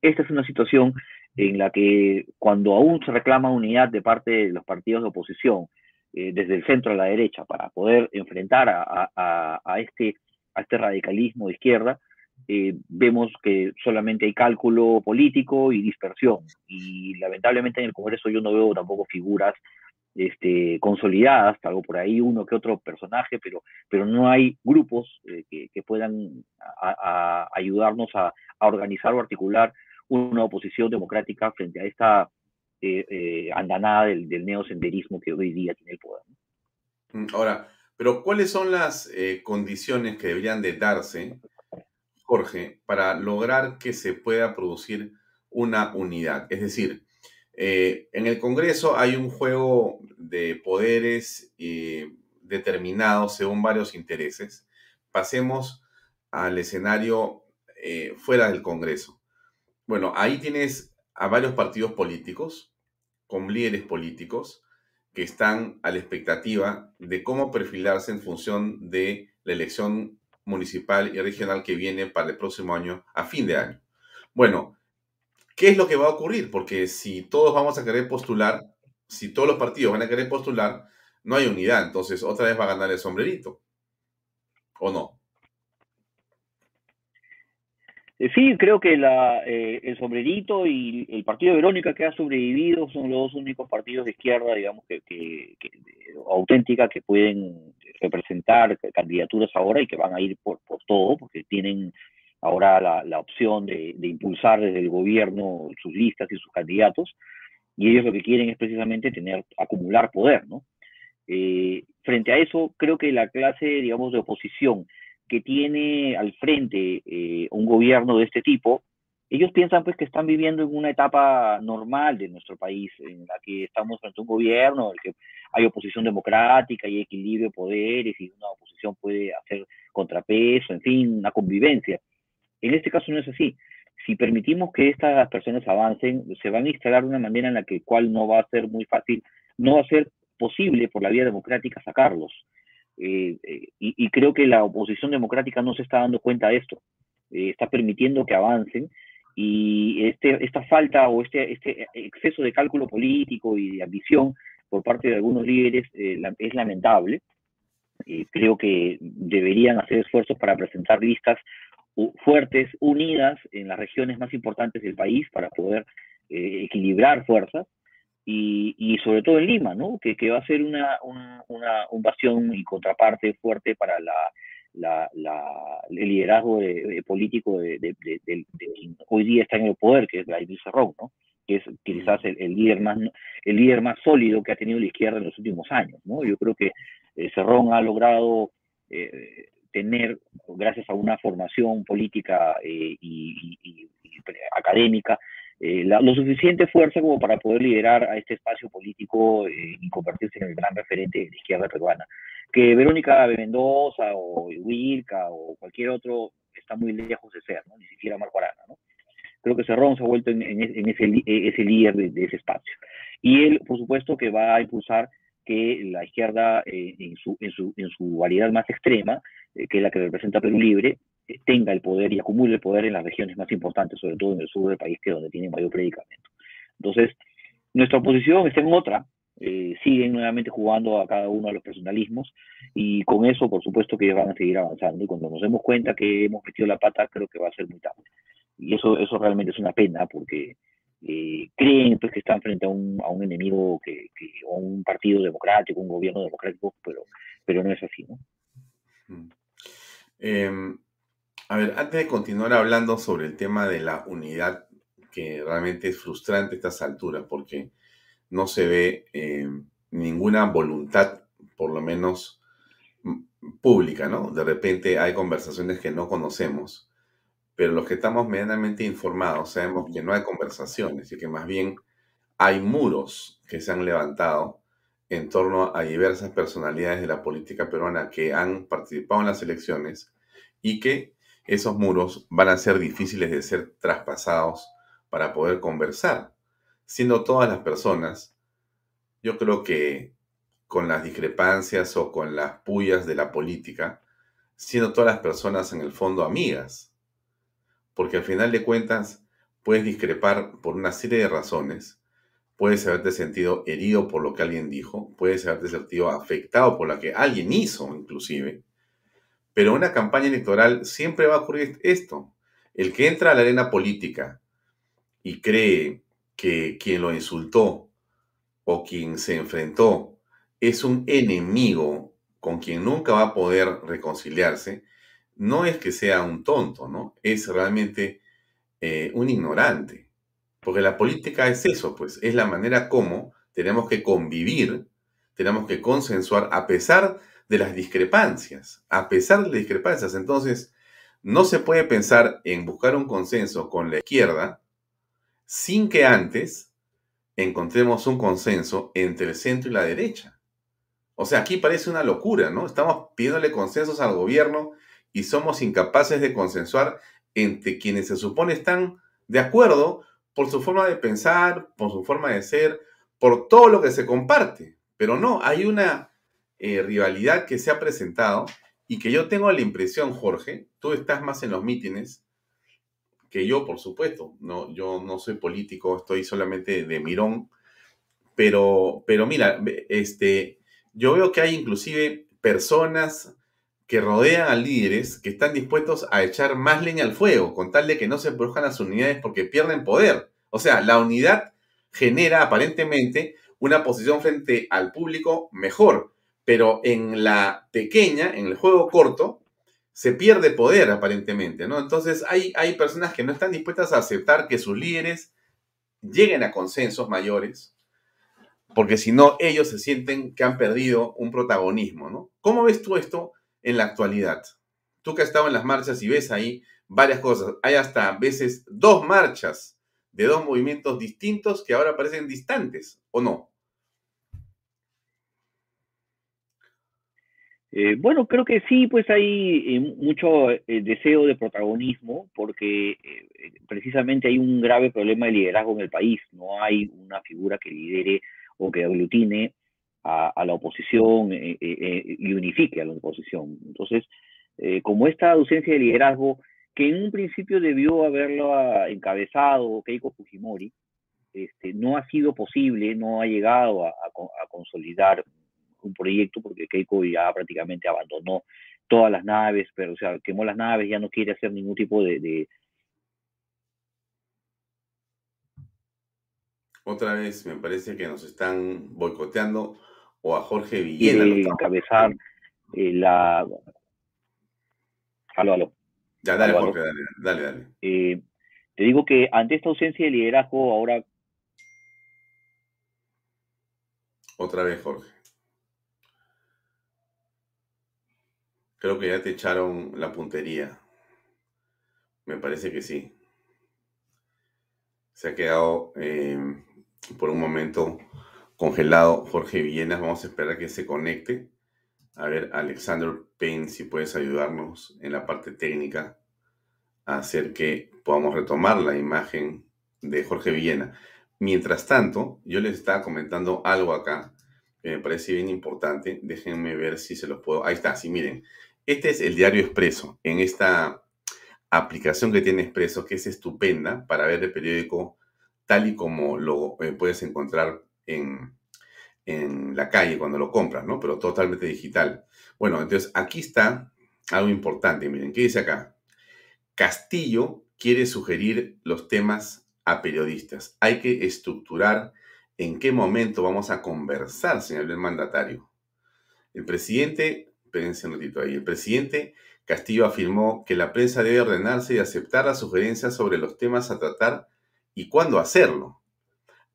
esta es una situación en la que cuando aún se reclama unidad de parte de los partidos de oposición, eh, desde el centro a la derecha, para poder enfrentar a, este, a este radicalismo de izquierda, eh, vemos que solamente hay cálculo político y dispersión. Y lamentablemente en el Congreso yo no veo tampoco figuras este, consolidadas, algo por ahí uno que otro personaje, pero, pero no hay grupos eh, que, puedan ayudarnos a, organizar o articular una oposición democrática frente a esta eh, andanada del, del, neosenderismo que hoy día tiene el poder. Mm, ahora, pero ¿cuáles son las condiciones que deberían de darse Jorge, para lograr que se pueda producir una unidad. Es decir, eh, en el Congreso hay un juego de poderes eh, determinados según varios intereses. Pasemos al escenario eh, fuera del Congreso. Bueno, ahí tienes a varios partidos políticos, con líderes políticos, que están a la expectativa de cómo perfilarse en función de la elección municipal y regional que viene para el próximo año, a fin de año. Bueno, ¿qué es lo que va a ocurrir? Porque si todos vamos a querer postular, si todos los partidos van a querer postular, no hay unidad, entonces otra vez va a ganar el sombrerito. ¿O no? Eh, sí, creo que la, eh, el sombrerito y el partido de Verónica que ha sobrevivido son los dos únicos partidos de izquierda, digamos, que, auténtica que pueden representar candidaturas ahora y que van a ir por, por todo, porque tienen ahora la, la opción de, impulsar desde el gobierno sus listas y sus candidatos, y ellos lo que quieren es precisamente tener, acumular poder, ¿no? Eh, frente a eso, creo que la clase, digamos, de oposición que tiene al frente eh, un gobierno de este tipo, ellos piensan pues que están viviendo en una etapa normal de nuestro país, en la que estamos frente a un gobierno, en el que hay oposición democrática y equilibrio de poderes y una oposición puede hacer contrapeso, en fin, una convivencia. En este caso no es así. Si permitimos que estas personas avancen, se van a instalar una manera en la que cual no va a ser muy fácil, no va a ser posible por la vía democrática sacarlos. Eh, eh, y, creo que la oposición democrática no se está dando cuenta de esto. Eh, está permitiendo que avancen y este, esta falta o este, este exceso de cálculo político y de ambición por parte de algunos líderes eh, es lamentable. creo que deberían hacer esfuerzos para presentar listas fuertes, unidas en las regiones más importantes del país para poder eh, equilibrar fuerzas y, y, sobre todo en Lima, ¿no? que, que va a ser una, una, una, un bastión y contraparte fuerte para la, la, el liderazgo político de, quien hoy día está en el poder, que es Vladimir Cerrón, ¿no? que es quizás el, líder más el líder más sólido que ha tenido la izquierda en los últimos años. ¿no? Yo creo que eh, Cerrón ha logrado eh, tener, gracias a una formación política eh, y, académica, lo suficiente fuerza como para poder liderar a este espacio político y convertirse en el gran referente de la izquierda peruana que Verónica Mendoza o Wilca o cualquier otro está muy lejos de ser, ¿no? ni siquiera Marco Arana. ¿no? creo que Cerrón se ha vuelto en, ese, ese, líder de, ese espacio. Y él, por supuesto, que va a impulsar que la izquierda, en, su, en, su, en, su, variedad más extrema, que es la que representa Perú Libre, tenga el poder y acumule el poder en las regiones más importantes, sobre todo en el sur del país, que es donde tiene mayor predicamento. Entonces, nuestra oposición está en otra, eh, siguen nuevamente jugando a cada uno de los personalismos y con eso, por supuesto, que van a seguir avanzando. Y cuando nos demos cuenta que hemos metido la pata, creo que va a ser muy tarde. Y eso, eso realmente es una pena porque eh, creen pues, que están frente a un, a un enemigo, que, que, un partido democrático, un gobierno democrático, pero, pero no es así. ¿no? Mm. Em, a ver, antes de continuar hablando sobre el tema de la unidad, que realmente es frustrante a estas alturas, porque no se ve eh, ninguna voluntad, por lo menos mm, pública, ¿no? De repente hay conversaciones que no conocemos, pero los que estamos medianamente informados sabemos que no hay conversaciones y que más bien hay muros que se han levantado en torno a diversas personalidades de la política peruana que han participado en las elecciones y que esos muros van a ser difíciles de ser traspasados para poder conversar siendo todas las personas, yo creo que con las discrepancias o con las pullas de la política, siendo todas las personas en el fondo amigas. Porque al final de cuentas puedes discrepar por una serie de razones. Puedes haberte sentido herido por lo que alguien dijo, puedes haberte sentido afectado por lo que alguien hizo inclusive. Pero una campaña electoral siempre va a ocurrir esto. El que entra a la arena política y cree que quien lo insultó o quien se enfrentó es un enemigo con quien nunca va a poder reconciliarse, no es que sea un tonto, ¿no? Es realmente eh, un ignorante. Porque la política es eso, pues, es la manera como tenemos que convivir, tenemos que consensuar a pesar de las discrepancias, a pesar de las discrepancias. Entonces, no se puede pensar en buscar un consenso con la izquierda sin que antes encontremos un consenso entre el centro y la derecha. O sea, aquí parece una locura, ¿no? Estamos pidiéndole consensos al gobierno y somos incapaces de consensuar entre quienes se supone están de acuerdo por su forma de pensar, por su forma de ser, por todo lo que se comparte. Pero no, hay una eh, rivalidad que se ha presentado y que yo tengo la impresión, Jorge, tú estás más en los mítines, que yo, por supuesto. No, yo no soy político, estoy solamente de mirón. Pero, pero mira, este, yo veo que hay inclusive personas que rodean a líderes que están dispuestos a echar más leña al fuego, con tal de que no se produzcan las unidades porque pierden poder. O sea, la unidad genera aparentemente una posición frente al público mejor, pero en la pequeña, en el juego corto, se pierde poder aparentemente, ¿no? Entonces hay, hay personas que no están dispuestas a aceptar que sus líderes lleguen a consensos mayores, porque si no, ellos se sienten que han perdido un protagonismo, ¿no? ¿Cómo ves tú esto en la actualidad? Tú que has estado en las marchas y ves ahí varias cosas, hay hasta a veces dos marchas de dos movimientos distintos que ahora parecen distantes, ¿o no? Eh, bueno, creo que sí, pues hay eh, mucho eh, deseo de protagonismo porque precisamente hay un grave problema de liderazgo en el país. No hay una figura que lidere o que aglutine a, la oposición y unifique a la oposición. Entonces, como esta ausencia de liderazgo, que en un principio debió haberlo encabezado Keiko Fujimori, este, no ha sido posible, no ha llegado a consolidar un proyecto porque Keiko ya prácticamente abandonó todas las naves, pero o sea, quemó las naves, ya no quiere hacer ningún tipo de, Otra vez me parece que nos están boicoteando o a Jorge Villena. encabezar eh, la... Aló, aló. Ya, dale, Jorge, dale, dale. Eh, te digo que ante esta ausencia de liderazgo, ahora... Otra vez, Jorge. Creo que ya te echaron la puntería. Me parece que sí. Se ha quedado em, por un momento congelado Jorge Villenas. Vamos a esperar que se conecte. A ver, Alexander Payne, si puedes ayudarnos en la parte técnica a hacer que podamos retomar la imagen de Jorge Villena. Mientras tanto, yo les estaba comentando algo acá que me parece bien importante. Déjenme ver si se los puedo. Ahí está, sí, miren. Este es el diario Expreso. En esta aplicación que tiene Expreso, que es estupenda para ver el periódico tal y como lo eh, puedes encontrar en, en la calle cuando lo compras, ¿no? Pero totalmente digital. Bueno, entonces aquí está algo importante. Miren, ¿qué dice acá? Castillo quiere sugerir los temas a periodistas. Hay que estructurar en qué momento vamos a conversar, señor el mandatario. El presidente, el presidente Castillo afirmó que la prensa debe ordenarse y aceptar las sugerencias sobre los temas a tratar y cuándo hacerlo.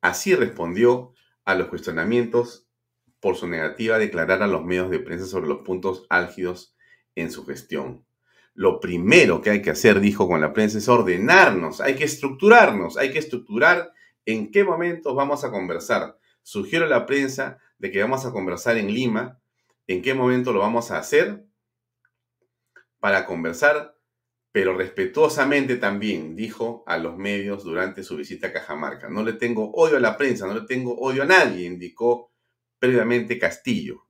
Así respondió a los cuestionamientos por su negativa a declarar a los medios de prensa sobre los puntos álgidos en su gestión. Lo primero que hay que hacer, dijo con la prensa, es ordenarnos, hay que estructurarnos, hay que estructurar en qué momentos vamos a conversar. Sugiero a la prensa de que vamos a conversar en Lima, en qué momento lo vamos a hacer para conversar, pero respetuosamente también, dijo a los medios durante su visita a Cajamarca. No le tengo odio a la prensa, no le tengo odio a nadie, indicó previamente Castillo.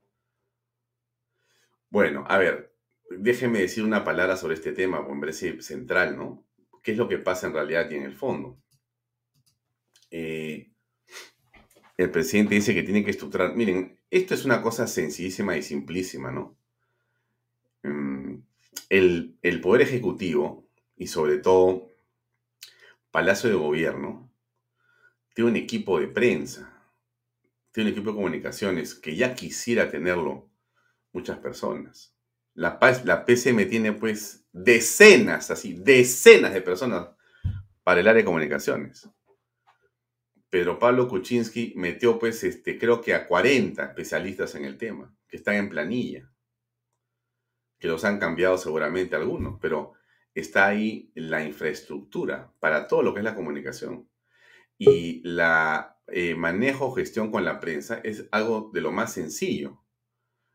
Bueno, a ver, déjeme decir una palabra sobre este tema, me parece central, ¿no? ¿Qué es lo que pasa en realidad y en el fondo? Eh, el presidente dice que tiene que estructurar. Miren, esto es una cosa sencillísima y simplísima, ¿no? Mm, el, el Poder Ejecutivo y sobre todo Palacio de Gobierno tiene un equipo de prensa tiene un equipo de comunicaciones que ya quisiera tenerlo muchas personas. La, la PCM tiene pues decenas, así, decenas de personas para el área de comunicaciones. Pedro Pablo Kuczynski metió pues, este, creo que a 40 especialistas en el tema, que están en planilla, que los han cambiado seguramente algunos, pero está ahí la infraestructura para todo lo que es la comunicación. Y la eh, manejo gestión con la prensa es algo de lo más sencillo.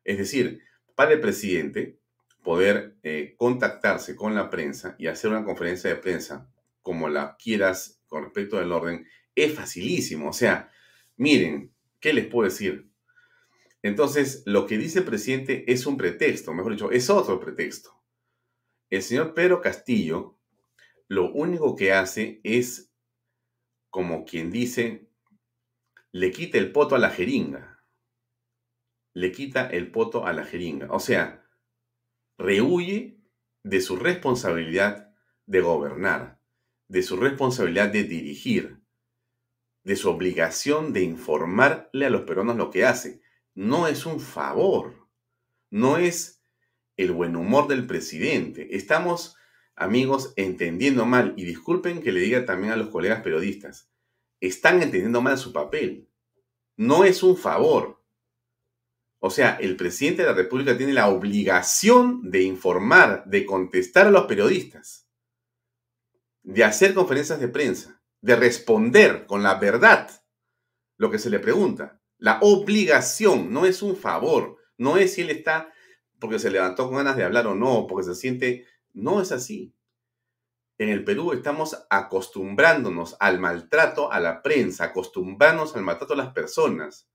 Es decir, para el presidente poder eh, contactarse con la prensa y hacer una conferencia de prensa como la quieras con respecto del orden, es facilísimo. O sea, miren, ¿qué les puedo decir? Entonces, lo que dice el presidente es un pretexto, mejor dicho, es otro pretexto. El señor Pedro Castillo lo único que hace es, como quien dice, le quita el poto a la jeringa. Le quita el poto a la jeringa. O sea, rehuye de su responsabilidad de gobernar, de su responsabilidad de dirigir, de su obligación de informarle a los peruanos lo que hace. No es un favor, no es el buen humor del presidente. Estamos, amigos, entendiendo mal, y disculpen que le diga también a los colegas periodistas, están entendiendo mal su papel. No es un favor. O sea, el presidente de la República tiene la obligación de informar, de contestar a los periodistas, de hacer conferencias de prensa, de responder con la verdad lo que se le pregunta. La obligación no es un favor, no es si él está porque se levantó con ganas de hablar o no, porque se siente... No es así en el Perú estamos acostumbrándonos al maltrato a la prensa, acostumbrándonos al maltrato a las personas.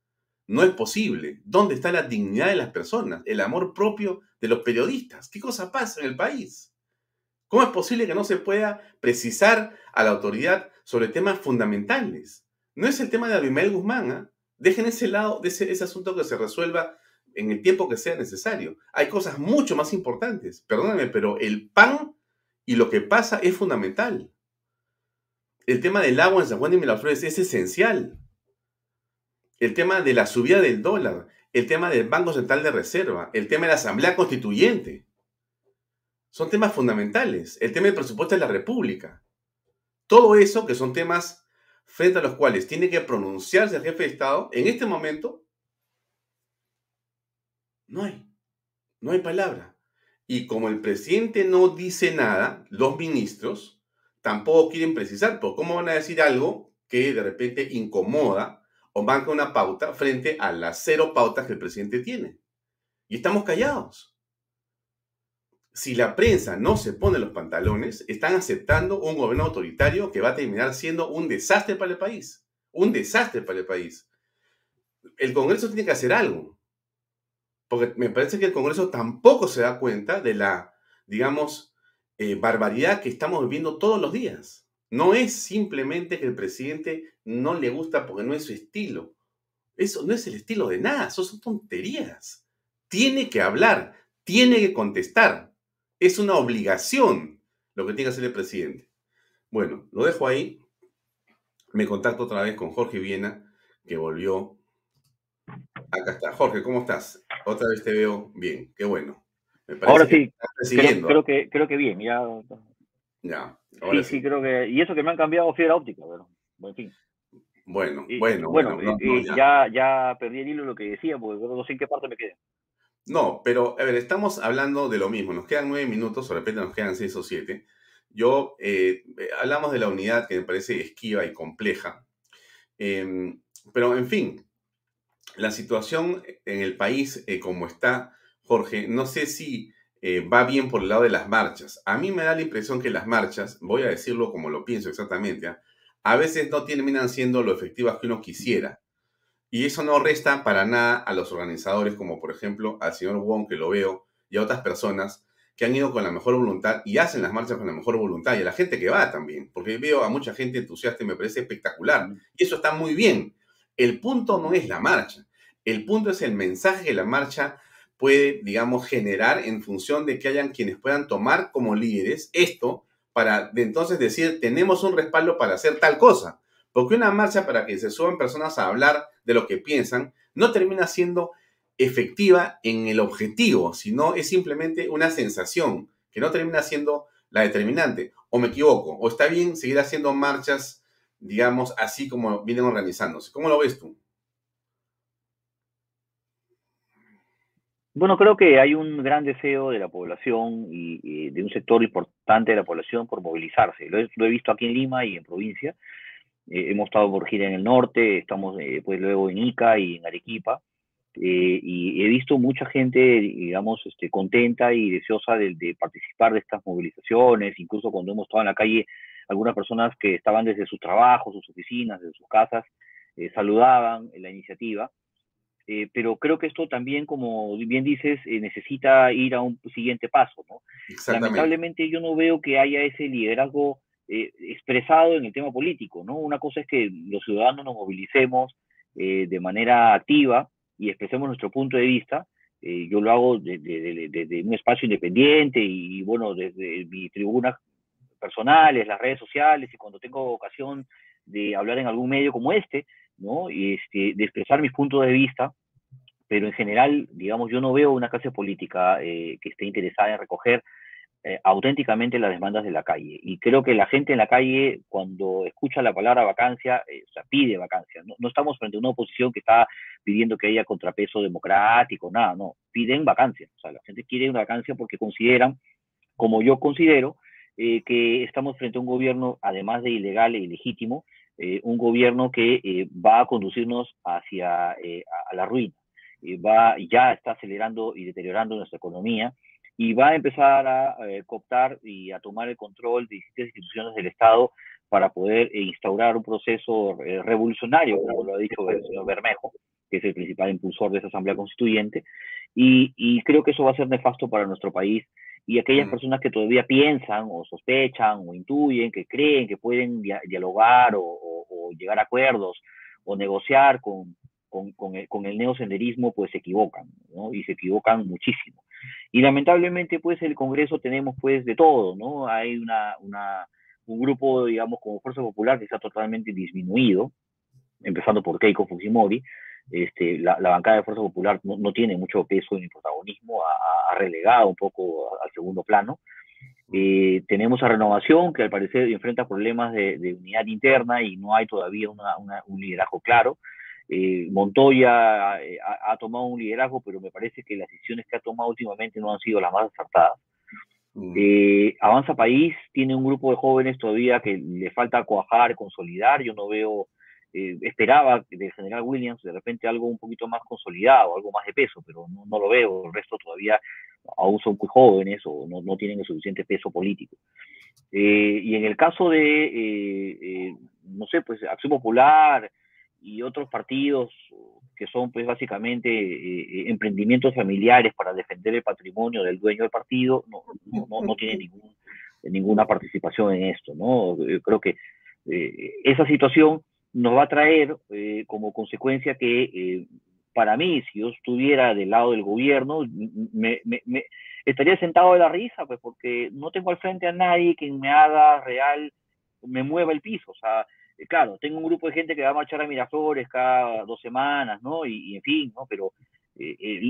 No es posible. ¿Dónde está la dignidad de las personas? El amor propio de los periodistas. ¿Qué cosa pasa en el país? ¿Cómo es posible que no se pueda precisar a la autoridad sobre temas fundamentales? No es el tema de Abimael Guzmán. ¿ah? Dejen ese lado, ese, ese asunto que se resuelva en el tiempo que sea necesario. Hay cosas mucho más importantes. Perdóname, pero el pan y lo que pasa es fundamental. El tema del agua en San Juan de Miraflores es esencial. El tema de la subida del dólar, el tema del Banco Central de Reserva, el tema de la Asamblea Constituyente. Son temas fundamentales. El tema del presupuesto de la República. Todo eso que son temas frente a los cuales tiene que pronunciarse el jefe de Estado, en este momento no hay. No hay palabra. Y como el presidente no dice nada, los ministros tampoco quieren precisar, porque ¿cómo van a decir algo que de repente incomoda o marca una pauta frente a las cero pautas que el presidente tiene? Y estamos callados. Si la prensa no se pone los pantalones, están aceptando un gobierno autoritario que va a terminar siendo un desastre para el país. Un desastre para el país. El Congreso tiene que hacer algo. Porque me parece que el Congreso tampoco se da cuenta de la, digamos, eh, barbaridad que estamos viviendo todos los días. No es simplemente que el presidente no le gusta porque no es su estilo. Eso no es el estilo de nada, eso son tonterías. Tiene que hablar, tiene que contestar. Es una obligación lo que tiene que hacer el presidente. Bueno, lo dejo ahí. Me contacto otra vez con Jorge Viena, que volvió. Acá está. Jorge, ¿cómo estás? Otra vez te veo bien. Qué bueno. ahora sí. Creo, que, creo que bien. Ya. Ya. sí, sí, creo que. Y eso que me han cambiado fibra óptica, pero. Bueno, en fin. Bueno, bueno, bueno. ya. ya. perdí el hilo de lo que decía, porque no sé en qué parte me quedé. No, pero a ver, estamos hablando de lo mismo. Nos quedan nueve minutos, o de repente nos quedan seis o siete. Yo, eh, hablamos de la unidad que me parece esquiva y compleja. Em, pero, en fin, la situación en el país eh, como está, Jorge, no sé si eh, va bien por el lado de las marchas. A mí me da la impresión que las marchas, voy a decirlo como lo pienso exactamente, ¿ah? a veces no terminan siendo lo efectivas que uno quisiera. Y eso no resta para nada a los organizadores, como por ejemplo al señor Wong, que lo veo, y a otras personas que han ido con la mejor voluntad y hacen las marchas con la mejor voluntad, y a la gente que va también, porque veo a mucha gente entusiasta y me parece espectacular. Y eso está muy bien. El punto no es la marcha, el punto es el mensaje que la marcha puede, digamos, generar en función de que hayan quienes puedan tomar como líderes esto para de entonces decir, tenemos un respaldo para hacer tal cosa. Porque una marcha para que se suban personas a hablar de lo que piensan no termina siendo efectiva en el objetivo, sino es simplemente una sensación que no termina siendo la determinante. O me equivoco, o está bien seguir haciendo marchas, digamos, así como vienen organizándose. ¿Cómo lo ves tú? Bueno, creo que hay un gran deseo de la población y, de un sector importante de la población por movilizarse. Lo he, visto aquí en Lima y en provincia. Eh, hemos estado por gira en el norte, estamos eh, pues luego en Ica y en Arequipa, eh, y he visto mucha gente, digamos, este, contenta y deseosa de, participar de estas movilizaciones, incluso cuando hemos estado en la calle, algunas personas que estaban desde sus trabajos, sus oficinas, desde sus casas, saludaban la iniciativa. pero creo que esto también, como bien dices, necesita ir a un siguiente paso. ¿no? Lamentablemente yo no veo que haya ese liderazgo eh, expresado en el tema político, ¿no? Una cosa es que los ciudadanos nos movilicemos eh, de manera activa y expresemos nuestro punto de vista. Eh, yo lo hago desde un espacio independiente y, bueno, desde mis tribunas personales, las redes sociales y cuando tengo ocasión de hablar en algún medio como este, ¿no? Este, de expresar mis puntos de vista, pero en general, digamos, yo no veo una clase política que esté interesada en recoger eh, auténticamente las demandas de la calle. Y creo que la gente en la calle, cuando escucha la palabra vacancia, eh, pide vacancia. No, estamos frente a una oposición que está pidiendo que haya contrapeso democrático, nada, no. Piden vacancia. O sea, la gente quiere una vacancia porque consideran, como yo considero, eh, que estamos frente a un gobierno, además de ilegal e ilegítimo, un gobierno que va a conducirnos hacia a la ruina. va, ya está acelerando y deteriorando nuestra economía y va a empezar a eh, cooptar y a tomar el control de distintas instituciones del Estado para poder eh, instaurar un proceso eh, revolucionario, como lo ha dicho el señor Bermejo, que es el principal impulsor de esa Asamblea Constituyente, y, creo que eso va a ser nefasto para nuestro país y aquellas mm. personas que todavía piensan o sospechan o intuyen, que creen que pueden dialogar o, llegar a acuerdos o negociar con, con, con, el, con el neosenderismo, pues se equivocan, ¿no? Y se equivocan muchísimo. Y lamentablemente, pues, el Congreso tenemos, pues, de todo, ¿no? Hay una, un grupo, digamos, como Fuerza Popular que está totalmente disminuido, empezando por Keiko Fujimori. Este, la, bancada de Fuerza Popular no, tiene mucho peso ni protagonismo, ha, relegado un poco al segundo plano. Eh, tenemos a Renovación, que al parecer enfrenta problemas de, unidad interna y no hay todavía una, un liderazgo claro. Eh, Montoya eh, ha, tomado un liderazgo, pero me parece que las decisiones que ha tomado últimamente no han sido las más acertadas. Mm. Eh, Avanza País tiene un grupo de jóvenes todavía que le falta cuajar, consolidar. Yo no veo eh, esperaba del general Williams de repente algo un poquito más consolidado, algo más de peso, pero no, lo veo, el resto todavía aún son muy jóvenes o no, tienen el suficiente peso político. Eh, y en el caso de, no sé, pues Acción Popular y otros partidos que son pues básicamente emprendimientos familiares para defender el patrimonio del dueño del partido, no, no, tienen ningún, ninguna participación en esto, ¿no? creo que esa situación nos va a traer eh, como consecuencia que eh, para mí, si yo estuviera del lado del gobierno, me, estaría sentado de la risa, pues porque no tengo al frente a nadie que me haga real, me mueva el piso. O sea, eh, claro, tengo un grupo de gente que va a marchar a Miraflores cada dos semanas, ¿no? Y, en fin, ¿no? Pero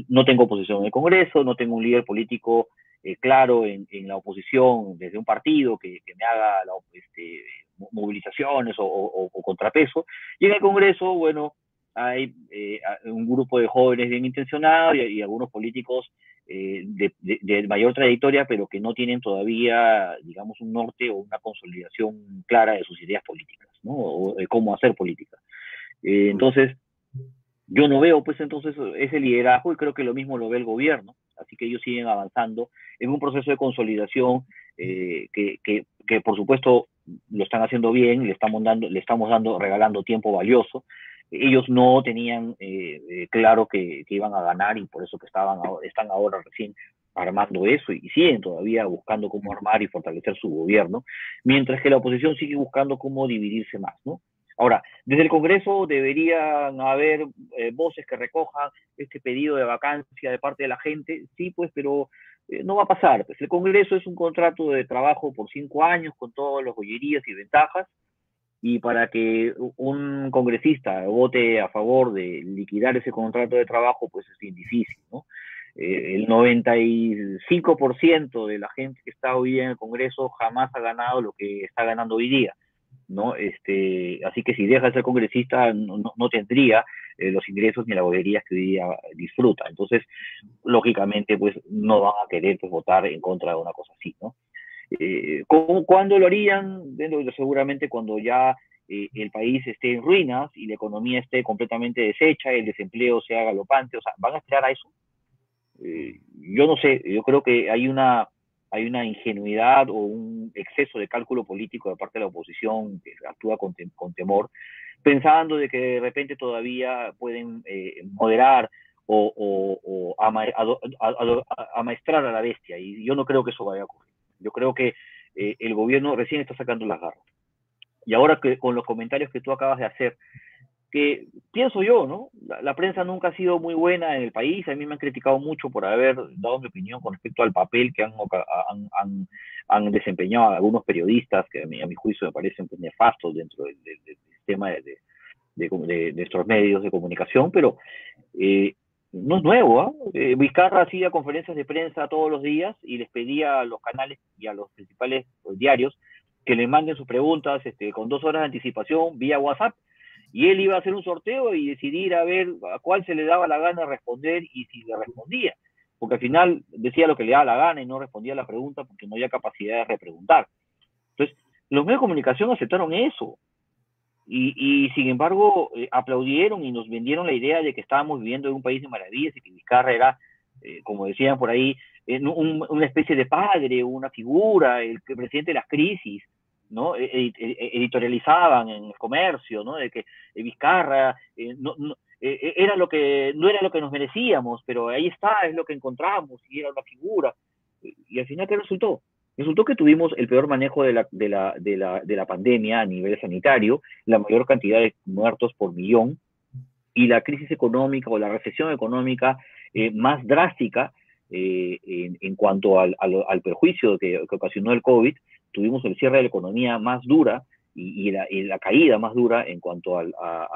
no tengo oposición en el Congreso, no tengo un líder político claro en, la oposición desde un partido que, me haga la, este, movilizaciones o, contrapeso. Y en el Congreso, bueno, hay eh, un grupo de jóvenes bien intencionados y, algunos políticos eh, de, mayor trayectoria, pero que no tienen todavía, digamos, un norte o una consolidación clara de sus ideas políticas, ¿no? O de cómo hacer política. Eh, entonces, yo no veo, pues, entonces ese liderazgo y creo que lo mismo lo ve el gobierno, así que ellos siguen avanzando en un proceso de consolidación que, que, que, por supuesto, lo están haciendo bien, le estamos dando, le estamos dando, regalando tiempo valioso. Ellos no tenían eh, eh, claro que, iban a ganar y por eso que estaban, están ahora recién armando eso y siguen todavía buscando cómo armar y fortalecer su gobierno, mientras que la oposición sigue buscando cómo dividirse más, ¿no? Ahora, desde el Congreso deberían haber eh, voces que recojan este pedido de vacancia de parte de la gente, sí, pues, pero eh, no va a pasar. Pues el Congreso es un contrato de trabajo por cinco años con todas las joyerías y ventajas, y para que un congresista vote a favor de liquidar ese contrato de trabajo, pues es bien difícil, ¿no? Eh, el 95% de la gente que está hoy en el Congreso jamás ha ganado lo que está ganando hoy día. ¿no? Este, así que si deja de ser congresista no, tendría eh, los ingresos ni las boberías que hoy día disfruta. Entonces, lógicamente, pues no van a querer pues, votar en contra de una cosa así, ¿no? Eh, ¿Cuándo lo harían? seguramente cuando ya eh, el país esté en ruinas y la economía esté completamente deshecha, el desempleo sea galopante, o sea, ¿van a esperar a eso? yo no sé, yo creo que hay una hay una ingenuidad o un exceso de cálculo político de parte de la oposición que actúa con, temor, pensando de que de repente todavía pueden eh, moderar o, amaestrar a la bestia. Y yo no creo que eso vaya a ocurrir. Yo creo que eh, el gobierno recién está sacando las garras. Y ahora que con los comentarios que tú acabas de hacer, que pienso yo, ¿no? La, prensa nunca ha sido muy buena en el país, a mí me han criticado mucho por haber dado mi opinión con respecto al papel que han, han, han, desempeñado algunos periodistas, que a mi, a mi juicio me parecen pues, nefastos dentro del, sistema de, de, nuestros medios de comunicación, pero eh, no es nuevo, ¿ah? ¿eh? Vizcarra hacía conferencias de prensa todos los días y les pedía a los canales y a los principales diarios que le manden sus preguntas este, con dos horas de anticipación vía WhatsApp y él iba a hacer un sorteo y decidir a ver a cuál se le daba la gana responder y si le respondía, porque al final decía lo que le daba la gana y no respondía a la pregunta porque no había capacidad de repreguntar. Entonces, los medios de comunicación aceptaron eso y, sin embargo eh, aplaudieron y nos vendieron la idea de que estábamos viviendo en un país de maravillas y que Vizcarra era, eh, como decían por ahí, una especie de padre, una figura, el presidente de las crisis, ¿no? E, e, e, editorializaban en el comercio, ¿no? De que Vizcarra eh, no, era lo que, no era lo que nos merecíamos, pero ahí está, es lo que encontramos, y era una figura. Y al final, ¿qué resultó? Resultó que tuvimos el peor manejo de la, de la, de la, de la pandemia a nivel sanitario, la mayor cantidad de muertos por millón, y la crisis económica o la recesión económica eh, más drástica eh, en, cuanto al, al, perjuicio que, que, ocasionó el COVID, tuvimos el cierre de la economía más dura y, la, caída más dura en cuanto al,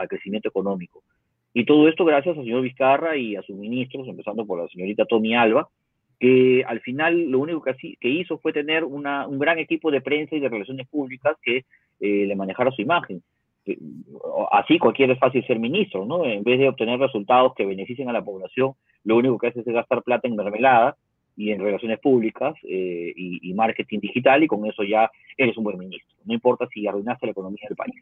crecimiento económico. Y todo esto gracias al señor Vizcarra y a sus ministros, empezando por la señorita Tommy Alba, que al final lo único que, hizo fue tener un gran equipo de prensa y de relaciones públicas que eh, le manejara su imagen. Eh, así cualquiera es fácil ser ministro, ¿no? En vez de obtener resultados que beneficien a la población, lo único que hace es gastar plata en mermelada y en relaciones públicas eh, y, marketing digital y con eso ya eres un buen ministro. No importa si arruinaste la economía del país.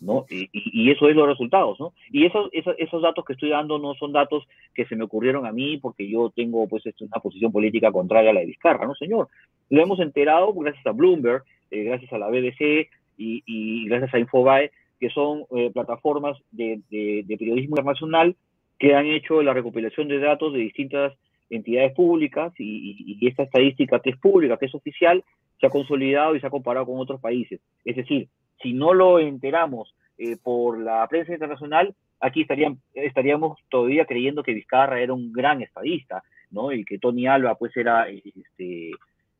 ¿No? Y, eso es los resultados, ¿no? Y esos, esos, datos que estoy dando no son datos que se me ocurrieron a mí porque yo tengo, pues, una posición política contraria a la de Vizcarra, ¿no, señor? Lo hemos enterado gracias a Bloomberg, eh, gracias a la BBC y, gracias a Infobae, que son eh, plataformas de, de, periodismo internacional que han hecho la recopilación de datos de distintas entidades públicas y, y, esta estadística que es pública, que es oficial, se ha consolidado y se ha comparado con otros países. Es decir, si no lo enteramos eh, por la prensa internacional, aquí estaríamos todavía creyendo que Vizcarra era un gran estadista, ¿no? Y que Tony Alba, pues, era este,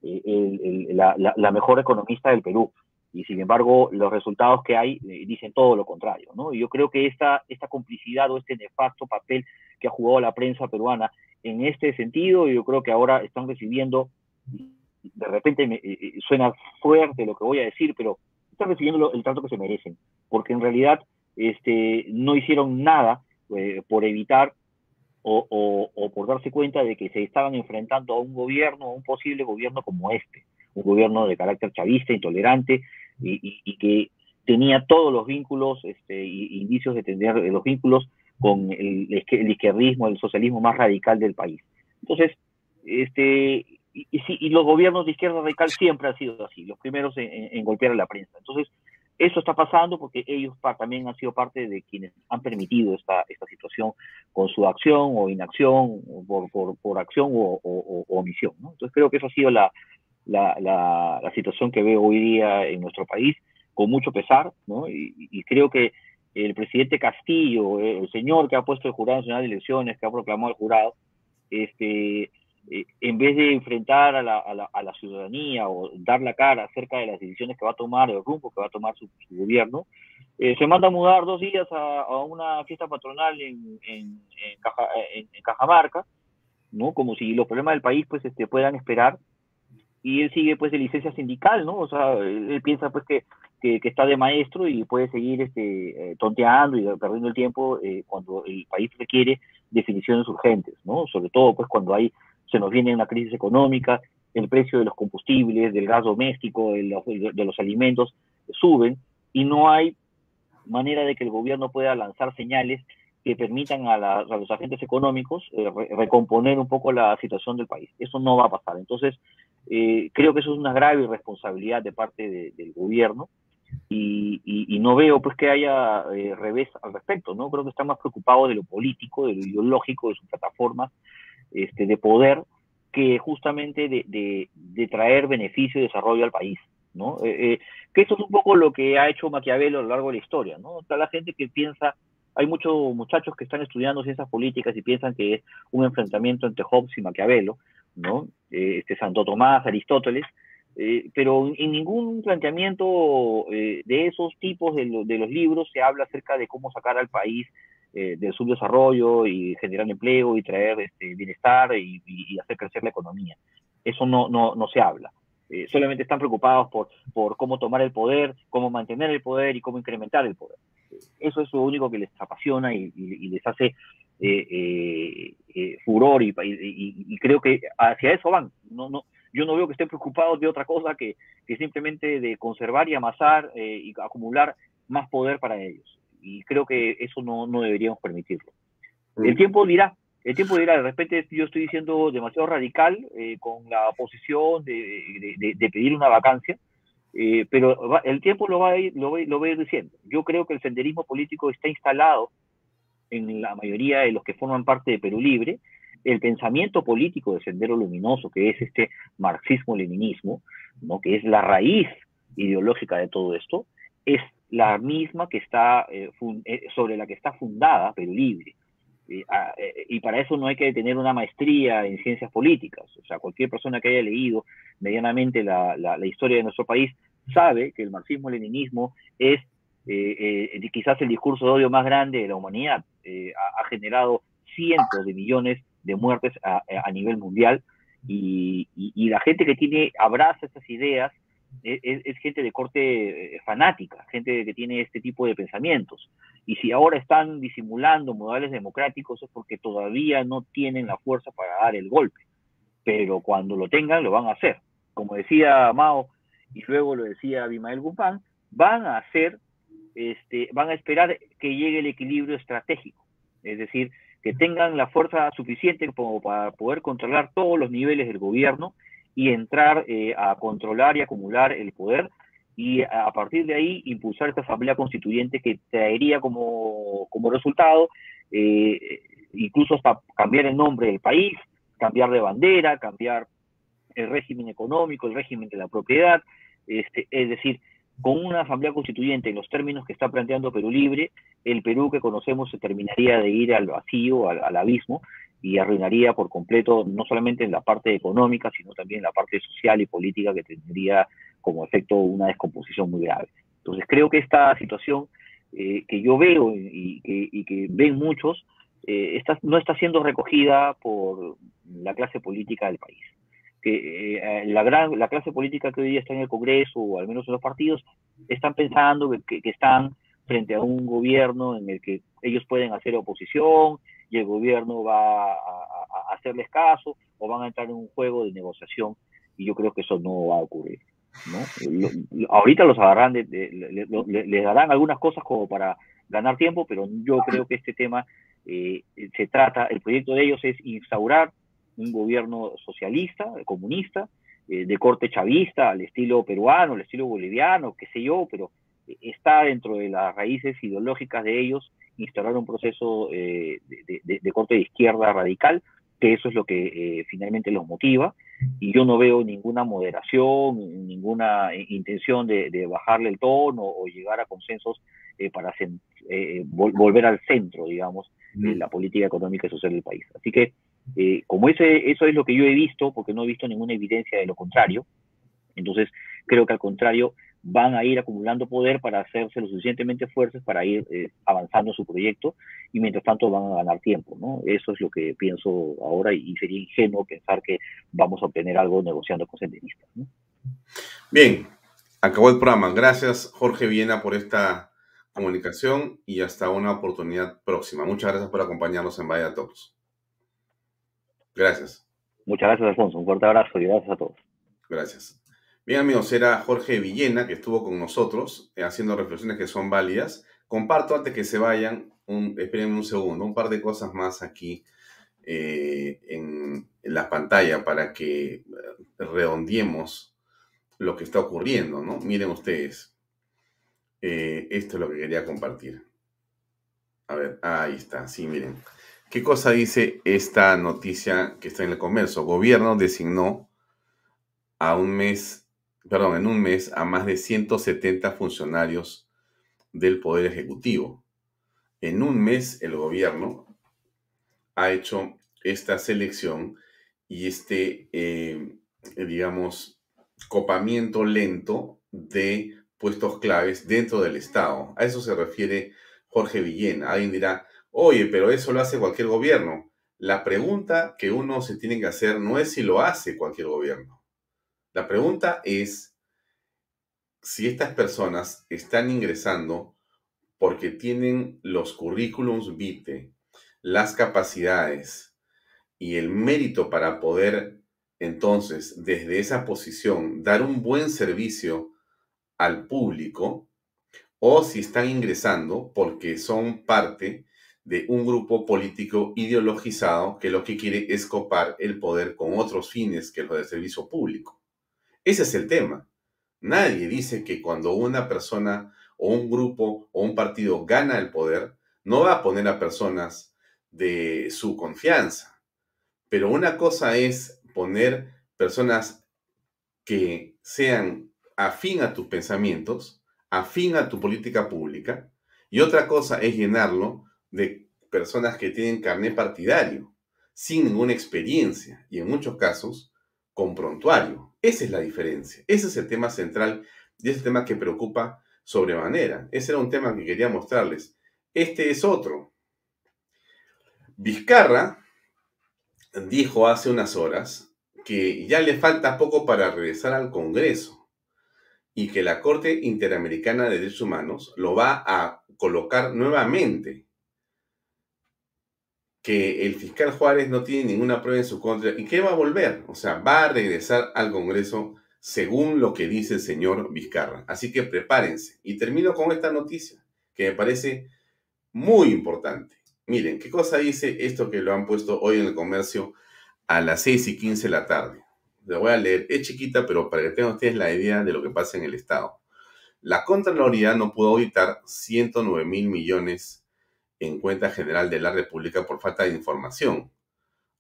la, mejor economista del Perú. Y sin embargo, los resultados que hay eh, dicen todo lo contrario, ¿no? Y yo creo que esta, esta complicidad o este nefasto papel que ha jugado la prensa peruana en este sentido, yo creo que ahora están recibiendo, de repente me, eh, suena fuerte lo que voy a decir, pero están recibiendo el trato que se merecen, porque en realidad este, no hicieron nada eh, por evitar o, por darse cuenta de que se estaban enfrentando a un gobierno, a un posible gobierno como este, un gobierno de carácter chavista, intolerante y, que tenía todos los vínculos, este, indicios de tener los vínculos con el, el, izquierdismo, el socialismo más radical del país. Entonces, este, y, y, los gobiernos de izquierda radical siempre han sido así, los primeros en, golpear a la prensa. Entonces, eso está pasando porque ellos también han sido parte de quienes han permitido esta, esta situación con su acción o inacción, por, por, por acción o, omisión. Entonces, creo que eso ha sido la, la, la, situación que veo hoy día en nuestro país, con mucho pesar, ¿no? y, y creo que el presidente Castillo, el señor que ha puesto el Jurado Nacional de Elecciones, que ha proclamado el jurado, este, eh, en vez de enfrentar a la, a, la, a la, ciudadanía o dar la cara acerca de las decisiones que va a tomar, el rumbo que va a tomar su, gobierno, eh, se manda a mudar dos días a, una fiesta patronal en, en, en, Cajamarca, ¿no? Como si los problemas del país pues este, puedan esperar y él sigue pues de licencia sindical, ¿no? O sea, él, piensa pues que, que, está de maestro y puede seguir este, eh, tonteando y perdiendo el tiempo cuando el país requiere definiciones urgentes, ¿no? Sobre todo pues cuando hay se nos viene una crisis económica, el precio de los combustibles, del gas doméstico, de los, de los alimentos suben y no hay manera de que el gobierno pueda lanzar señales que permitan a, los agentes económicos eh, recomponer un poco la situación del país. Eso no va a pasar. Entonces, eh, creo que eso es una grave irresponsabilidad de parte del gobierno y, no veo pues que haya eh, revés al respecto. no Creo que están más preocupados de lo político, de lo ideológico, de sus plataformas este, de poder que justamente de, de, traer beneficio y desarrollo al país. ¿no? Eh, eh, que esto es un poco lo que ha hecho Maquiavelo a lo largo de la historia. ¿no? Está la gente que piensa, hay muchos muchachos que están estudiando ciencias políticas y piensan que es un enfrentamiento entre Hobbes y Maquiavelo, ¿no? Eh, este Santo Tomás, Aristóteles, pero en ningún planteamiento de esos tipos de, los libros se habla acerca de cómo sacar al país eh, del subdesarrollo y generar empleo y traer este, bienestar y, hacer crecer la economía. Eso no, no, no se habla. Eh, solamente están preocupados por, por cómo tomar el poder, cómo mantener el poder y cómo incrementar el poder. Eso es lo único que les apasiona y, les hace eh, furor y, y, creo que hacia eso van. No, no, yo no veo que estén preocupados de otra cosa que, que simplemente de conservar y amasar y acumular más poder para ellos y creo que eso no, no deberíamos permitirlo. Mm. El tiempo dirá, el tiempo dirá, de repente yo estoy diciendo demasiado radical eh, con la posición de, de, pedir una vacancia, eh, pero el tiempo lo va, a ir, lo, lo va a ir diciendo. Yo creo que el senderismo político está instalado en la mayoría de los que forman parte de Perú Libre, el pensamiento político de Sendero Luminoso, que es este marxismo-leninismo, ¿no? que es la raíz ideológica de todo esto, es la misma que está, eh, eh, sobre la que está fundada Perú Libre. Ah, eh, y para eso no hay que tener una maestría en ciencias políticas. O sea, cualquier persona que haya leído medianamente la, la, historia de nuestro país sabe que el marxismo-leninismo es quizás el discurso de odio más grande de la humanidad. Ha, generado cientos de millones de muertes a, a nivel mundial y, y, la gente que tiene abraza esas ideas es, gente de corte eh, fanática, gente que tiene este tipo de pensamientos. Y si ahora están disimulando modales democráticos es porque todavía no tienen la fuerza para dar el golpe. Pero cuando lo tengan, lo van a hacer. Como decía Mao y luego lo decía Abimael Guzmán, van a hacer este, van a esperar que llegue el equilibrio estratégico, es decir, que tengan la fuerza suficiente como para poder controlar todos los niveles del gobierno y entrar eh, a controlar y acumular el poder y a partir de ahí impulsar esta asamblea constituyente que traería como, como resultado eh, incluso hasta cambiar el nombre del país, cambiar de bandera, cambiar el régimen económico, el régimen de la propiedad, este, es decir, con una asamblea constituyente en los términos que está planteando Perú Libre, el Perú que conocemos se terminaría de ir al vacío, al, abismo, y arruinaría por completo no solamente en la parte económica, sino también en la parte social y política que tendría como efecto una descomposición muy grave. Entonces creo que esta situación eh, que yo veo y que, ven muchos, eh, no está siendo recogida por la clase política del país que eh, la, gran, la clase política que hoy día está en el Congreso, o al menos en los partidos, están pensando que, están frente a un gobierno en el que ellos pueden hacer oposición y el gobierno va a, hacerles caso o van a entrar en un juego de negociación y yo creo que eso no va a ocurrir. ¿no? ahorita los agarran, les darán algunas cosas como para ganar tiempo, pero yo creo que este tema eh, se trata, el proyecto de ellos es instaurar un gobierno socialista, comunista, eh, de corte chavista, al estilo peruano, al estilo boliviano, qué sé yo, pero eh, está dentro de las raíces ideológicas de ellos instaurar un proceso eh, de, corte de izquierda radical, que eso es lo que finalmente los motiva, y yo no veo ninguna moderación, ninguna intención de, bajarle el tono o llegar a consensos para volver al centro, digamos, de la política económica y social del país. Así que eh, como ese, eso es lo que yo he visto, porque no he visto ninguna evidencia de lo contrario, entonces creo que al contrario van a ir acumulando poder para hacerse lo suficientemente fuertes para ir eh, avanzando su proyecto y mientras tanto van a ganar tiempo, ¿no? Eso es lo que pienso ahora y, sería ingenuo pensar que vamos a obtener algo negociando con senderistas. Bien, acabó el programa. Gracias Jorge Viena por esta comunicación y hasta una oportunidad próxima. Muchas gracias por acompañarnos en Vaya Talks. Gracias. Muchas gracias, Alfonso. Un fuerte abrazo y gracias a todos. Gracias. Bien, amigos, era Jorge Villena que estuvo con nosotros eh, haciendo reflexiones que son válidas. Comparto antes que se vayan, un, esperen un segundo, un par de cosas más aquí eh, en, la pantalla para que eh, redondeemos lo que está ocurriendo, ¿no? Miren ustedes. esto es lo que quería compartir. A ver, ahí está, sí, miren. ¿Qué cosa dice esta noticia que está en el comercio? Gobierno designó a un mes, perdón, en un mes a más de 170 funcionarios del Poder Ejecutivo. En un mes el gobierno ha hecho esta selección y este, eh, digamos, copamiento lento de puestos claves dentro del Estado. A eso se refiere Jorge Villena. Alguien dirá, Oye, pero eso lo hace cualquier gobierno. La pregunta que uno se tiene que hacer no es si lo hace cualquier gobierno. La pregunta es si estas personas están ingresando porque tienen los currículums vitae, las capacidades y el mérito para poder entonces desde esa posición dar un buen servicio al público o si están ingresando porque son parte de un grupo político ideologizado que lo que quiere es copar el poder con otros fines que los de servicio público. Ese es el tema. Nadie dice que cuando una persona o un grupo o un partido gana el poder, no va a poner a personas de su confianza. Pero una cosa es poner personas que sean afín a tus pensamientos, afín a tu política pública, y otra cosa es llenarlo de personas que tienen carné partidario, sin ninguna experiencia y en muchos casos con prontuario. Esa es la diferencia. Ese es el tema central y es el tema que preocupa sobremanera. Ese era un tema que quería mostrarles. Este es otro. Vizcarra dijo hace unas horas que ya le falta poco para regresar al Congreso y que la Corte Interamericana de Derechos Humanos lo va a colocar nuevamente que el fiscal Juárez no tiene ninguna prueba en su contra y que va a volver, o sea, va a regresar al Congreso según lo que dice el señor Vizcarra. Así que prepárense. Y termino con esta noticia, que me parece muy importante. Miren, ¿qué cosa dice esto que lo han puesto hoy en el comercio a las 6 y 15 de la tarde? Le voy a leer, es chiquita, pero para que tengan ustedes la idea de lo que pasa en el Estado. La Contraloría no pudo auditar 109 mil millones en cuenta general de la República por falta de información.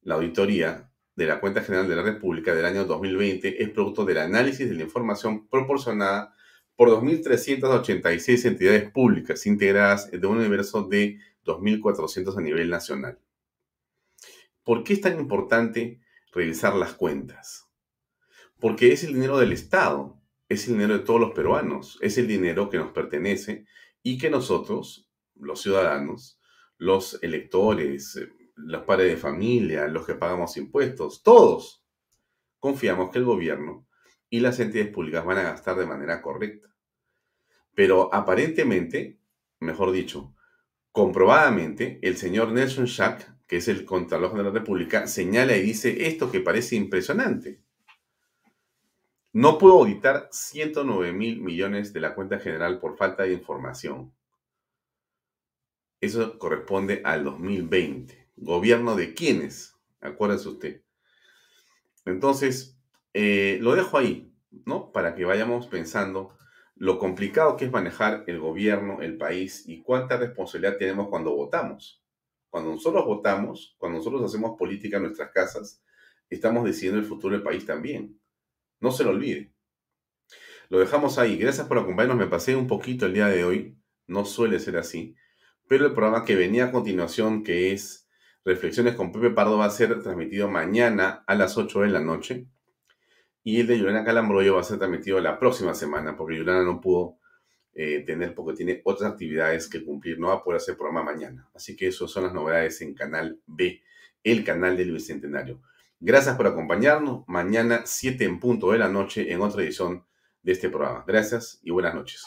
La auditoría de la cuenta general de la República del año 2020 es producto del análisis de la información proporcionada por 2.386 entidades públicas integradas de un universo de 2.400 a nivel nacional. ¿Por qué es tan importante revisar las cuentas? Porque es el dinero del Estado, es el dinero de todos los peruanos, es el dinero que nos pertenece y que nosotros, los ciudadanos, los electores, eh, los padres de familia, los que pagamos impuestos, todos confiamos que el gobierno y las entidades públicas van a gastar de manera correcta. Pero aparentemente, mejor dicho, comprobadamente, el señor Nelson Schack, que es el Contralor de la República, señala y dice esto que parece impresionante. No pudo auditar 109 mil millones de la cuenta general por falta de información. Eso corresponde al 2020. ¿Gobierno de quiénes? Acuérdese usted. Entonces, eh, lo dejo ahí, ¿no? Para que vayamos pensando lo complicado que es manejar el gobierno, el país y cuánta responsabilidad tenemos cuando votamos. Cuando nosotros votamos, cuando nosotros hacemos política en nuestras casas, estamos decidiendo el futuro del país también. No se lo olvide. Lo dejamos ahí. Gracias por acompañarnos. Me pasé un poquito el día de hoy. No suele ser así. Pero el programa que venía a continuación, que es Reflexiones con Pepe Pardo, va a ser transmitido mañana a las 8 de la noche. Y el de Yolanda Calambroyo va a ser transmitido la próxima semana, porque Yolanda no pudo eh, tener, porque tiene otras actividades que cumplir. No va a poder hacer programa mañana. Así que esas son las novedades en Canal B, el canal del Bicentenario. Gracias por acompañarnos. Mañana, 7 en punto de la noche, en otra edición de este programa. Gracias y buenas noches.